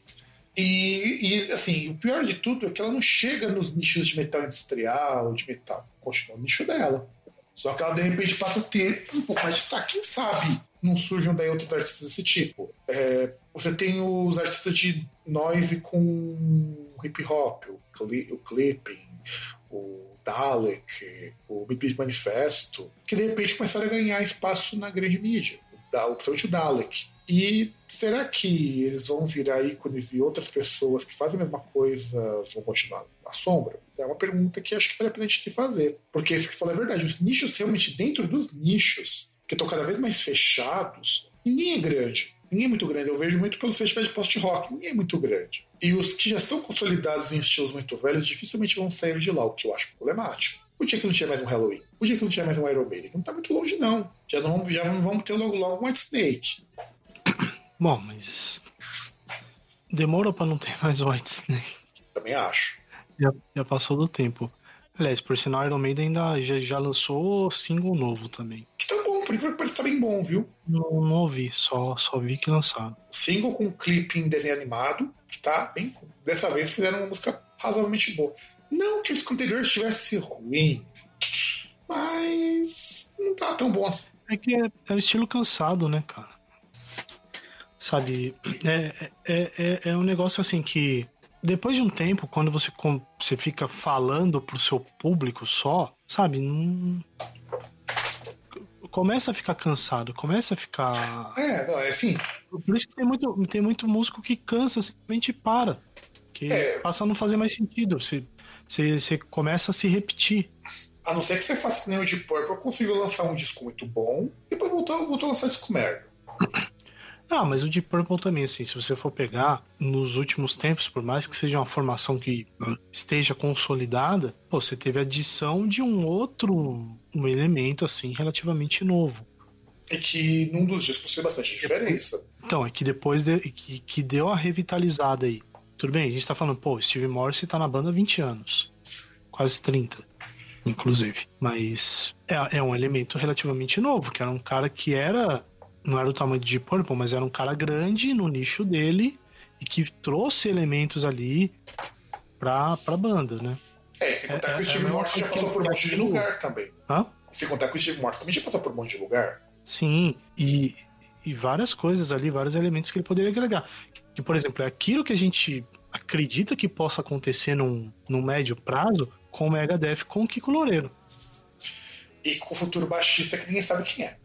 E, e, assim, o pior de tudo é que ela não chega nos nichos de metal industrial, de metal. Continua no nicho dela. Só que ela de repente passa a ter um pouco mais de destaque. Quem sabe não surjam daí outros artistas desse tipo? É, você tem os artistas de noise com hip hop, o, cli o clipping, o Dalek, o Beat Manifesto, que de repente começaram a ganhar espaço na grande mídia, principalmente o Dalek. E será que eles vão virar ícones e outras pessoas que fazem a mesma coisa vão continuar na sombra? É uma pergunta que acho que vale a pena a gente fazer. Porque isso que fala é verdade. Os nichos realmente dentro dos nichos, que estão cada vez mais fechados, ninguém é grande. Ninguém é muito grande. Eu vejo muito pelos festivais de post-rock. Ninguém é muito grande. E os que já são consolidados em estilos muito velhos dificilmente vão sair de lá, o que eu acho problemático. O dia que não tinha mais um Halloween, o dia que não tinha mais um Iron Maiden, não tá muito longe, não. Já não, já não vamos ter logo logo um White Snake. Bom, mas. Demora para não ter mais White Snake. Também acho. Já, já passou do tempo. Aliás, por sinal, Iron Maiden ainda já, já lançou single novo também. Por incrível que pareça, tá bem bom, viu? Não, não ouvi, só, só vi que lançaram. Single com clipe em desenho animado, que tá bem. Dessa vez fizeram uma música razoavelmente boa. Não que o anterior estivesse ruim, mas não tá tão bom assim. É que é, é o estilo cansado, né, cara? Sabe, é, é, é, é um negócio assim que depois de um tempo, quando você, você fica falando pro seu público só, sabe, não. Começa a ficar cansado, começa a ficar. É, não, é assim. Por isso que tem muito, tem muito músico que cansa, simplesmente para. Que É. passa a não fazer mais sentido. Você, você, você começa a se repetir. A não ser que você faça que nem o de Purple, consiga lançar um disco muito bom e depois voltar, voltar a lançar disco merda. Ah, mas o Deep Purple também, assim, se você for pegar nos últimos tempos, por mais que seja uma formação que esteja consolidada, pô, você teve a adição de um outro um elemento, assim, relativamente novo. E que num dos discos fez bastante diferença. Então, é que depois de, que, que deu a revitalizada aí. Tudo bem, a gente tá falando, pô, Steve Morrissey tá na banda há 20 anos. Quase 30, inclusive. Mas é, é um elemento relativamente novo, que era um cara que era. Não era o tamanho de Purple, mas era um cara grande no nicho dele e que trouxe elementos ali pra, pra banda, né? É, sem contar É, que o é, Steve é mesma já passou por um monte de lugar também. Hã? Sem contar que o Steve Morrison também já passou por um monte de lugar. Sim, e, e várias coisas ali, vários elementos que ele poderia agregar. Que, por exemplo, é aquilo que a gente acredita que possa acontecer num, num médio prazo com o Megadeth com o Kiko Loureiro. E com o futuro baixista que ninguém sabe quem é.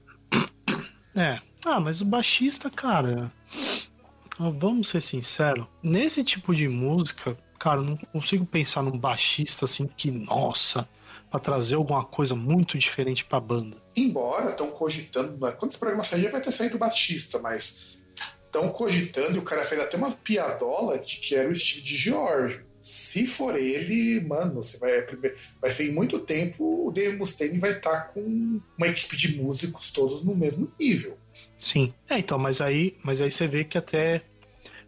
É. Ah, mas o baixista, cara. Vamos ser sinceros. Nesse tipo de música, cara, não consigo pensar num baixista assim que, nossa, pra trazer alguma coisa muito diferente pra banda. Embora estão cogitando, né, quando esse programa sair vai ter saído o Batista, mas estão cogitando e o cara fez até uma piadola de que era o Steve de George. Se for ele, mano, você vai, vai ser em muito tempo o Dave Mustaine vai estar com uma equipe de músicos todos no mesmo nível. Sim. É, então, mas aí, mas aí você vê que até.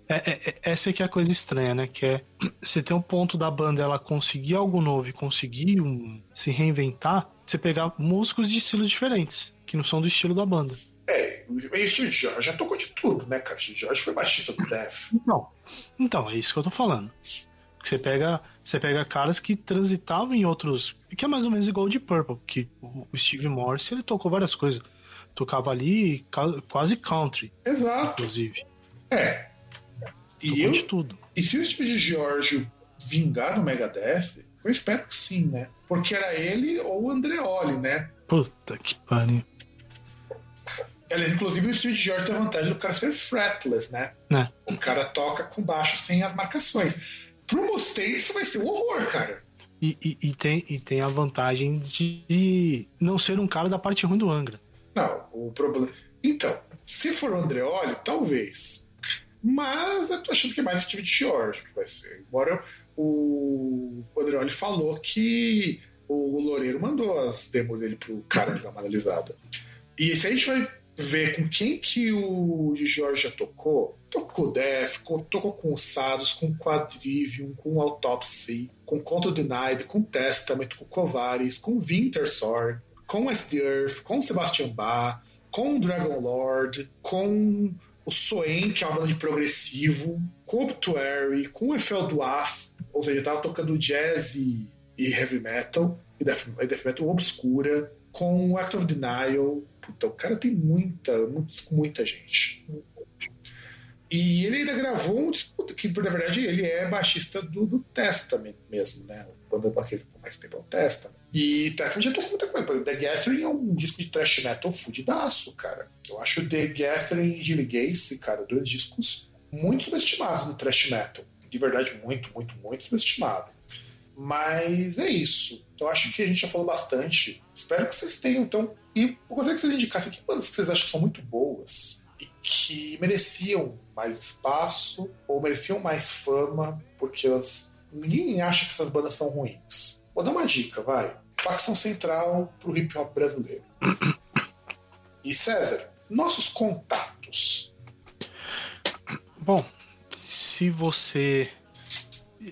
é- é- é- essa é que é a coisa estranha, né? Que é você tem um ponto da banda ela conseguir algo novo e conseguir um- se reinventar, você pegar músicos de estilos diferentes, que não são do estilo da banda. É, o Steve de George já tocou de tudo, né, cara? Steve George foi baixista do Death. Então, então é isso que eu tô falando. Você pega, você pega caras que transitavam em outros. Que é mais ou menos igual o de Purple, que o o Steve Morse ele tocou várias coisas. Tocava ali quase country, Exato. inclusive. É. E Tocou eu, de tudo. E se o Steve George vingar no Megadeth, eu espero que sim, né? Porque era ele ou o Andreoli, né? Puta que pariu. Ele, inclusive, o Steve George tem a vantagem do cara ser fretless, né? Né? O cara toca com baixo sem as marcações. Pro Mustaine, isso vai ser um horror, cara. E, e- e tem, e tem a vantagem de não ser um cara da parte ruim do Angra. Não, o problema. Então, se for o Andreoli, talvez. Mas eu tô achando que é mais o Steve George que vai ser. Embora o Andreoli falou que o Loureiro mandou as demos dele pro cara dar uma analisada. E se a gente vai ver com quem que o George já tocou, tocou com o Def, tocou com o Sados, com o Quadrivium, com o Autopsy, com Contra Denied, com Testament, com Covares, com Winter Sword, com West the Earth, com Sebastian Bach, com Dragon Lord, com o Soen, que é uma banda de progressivo, com Obituary, com Eiffel Duas, ou seja, tava tocando jazz e, e heavy metal, e death, e death metal obscura, com Act of Denial. Puta, o cara tem muita, muita gente. E ele ainda gravou um disputa, que na verdade ele é baixista do, do Testament mesmo, né? Quando ele ficou mais tempo é o Testament. E Testament já tocou muita coisa. The Gathering é um disco de thrash metal fudidaço, cara. Eu acho The Gathering e Gilly Gacy, cara, dois discos muito subestimados no thrash metal. De verdade, muito, muito, muito subestimado. Mas é isso. Eu acho que a gente já falou bastante. Espero que vocês tenham, então. E eu gostaria que vocês indicassem que bandas que vocês acham que são muito boas e que mereciam mais espaço ou mereciam mais fama, porque elas. Ninguém acha que essas bandas são ruins. Vou dar uma dica, vai. Facção central pro hip hop brasileiro. E César, nossos contatos. Bom, se você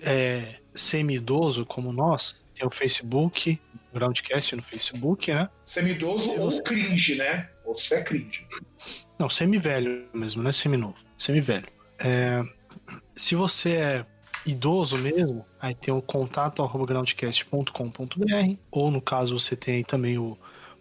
é semi-idoso como nós, tem o Facebook, Groundcast no Facebook, né? Semi-idoso ou cringe, né? Ou você é cringe. Não, semi-velho mesmo, não é semi-novo. Semi-velho. É, se você é idoso mesmo, aí tem o contato groundcast.com.br, ou no caso você tem aí também o,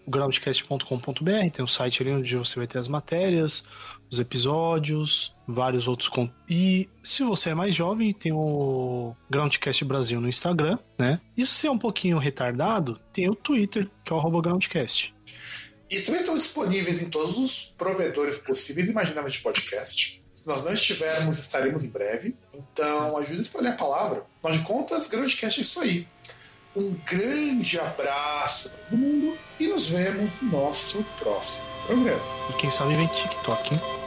o groundcast.com.br, tem o site ali onde você vai ter as matérias, os episódios, vários outros E se você é mais jovem, tem o Groundcast Brasil no Instagram, né? E se é um pouquinho retardado, tem o Twitter, que é o Groundcast. E também estão disponíveis em todos os provedores possíveis e imagináveis de podcast. Se nós não estivermos, estaremos em breve. Então, ajude a espalhar a palavra. Afinal de contas, Groundcast é isso aí. Um grande abraço para todo mundo e nos vemos no nosso próximo programa. E quem sabe vem TikTok, hein?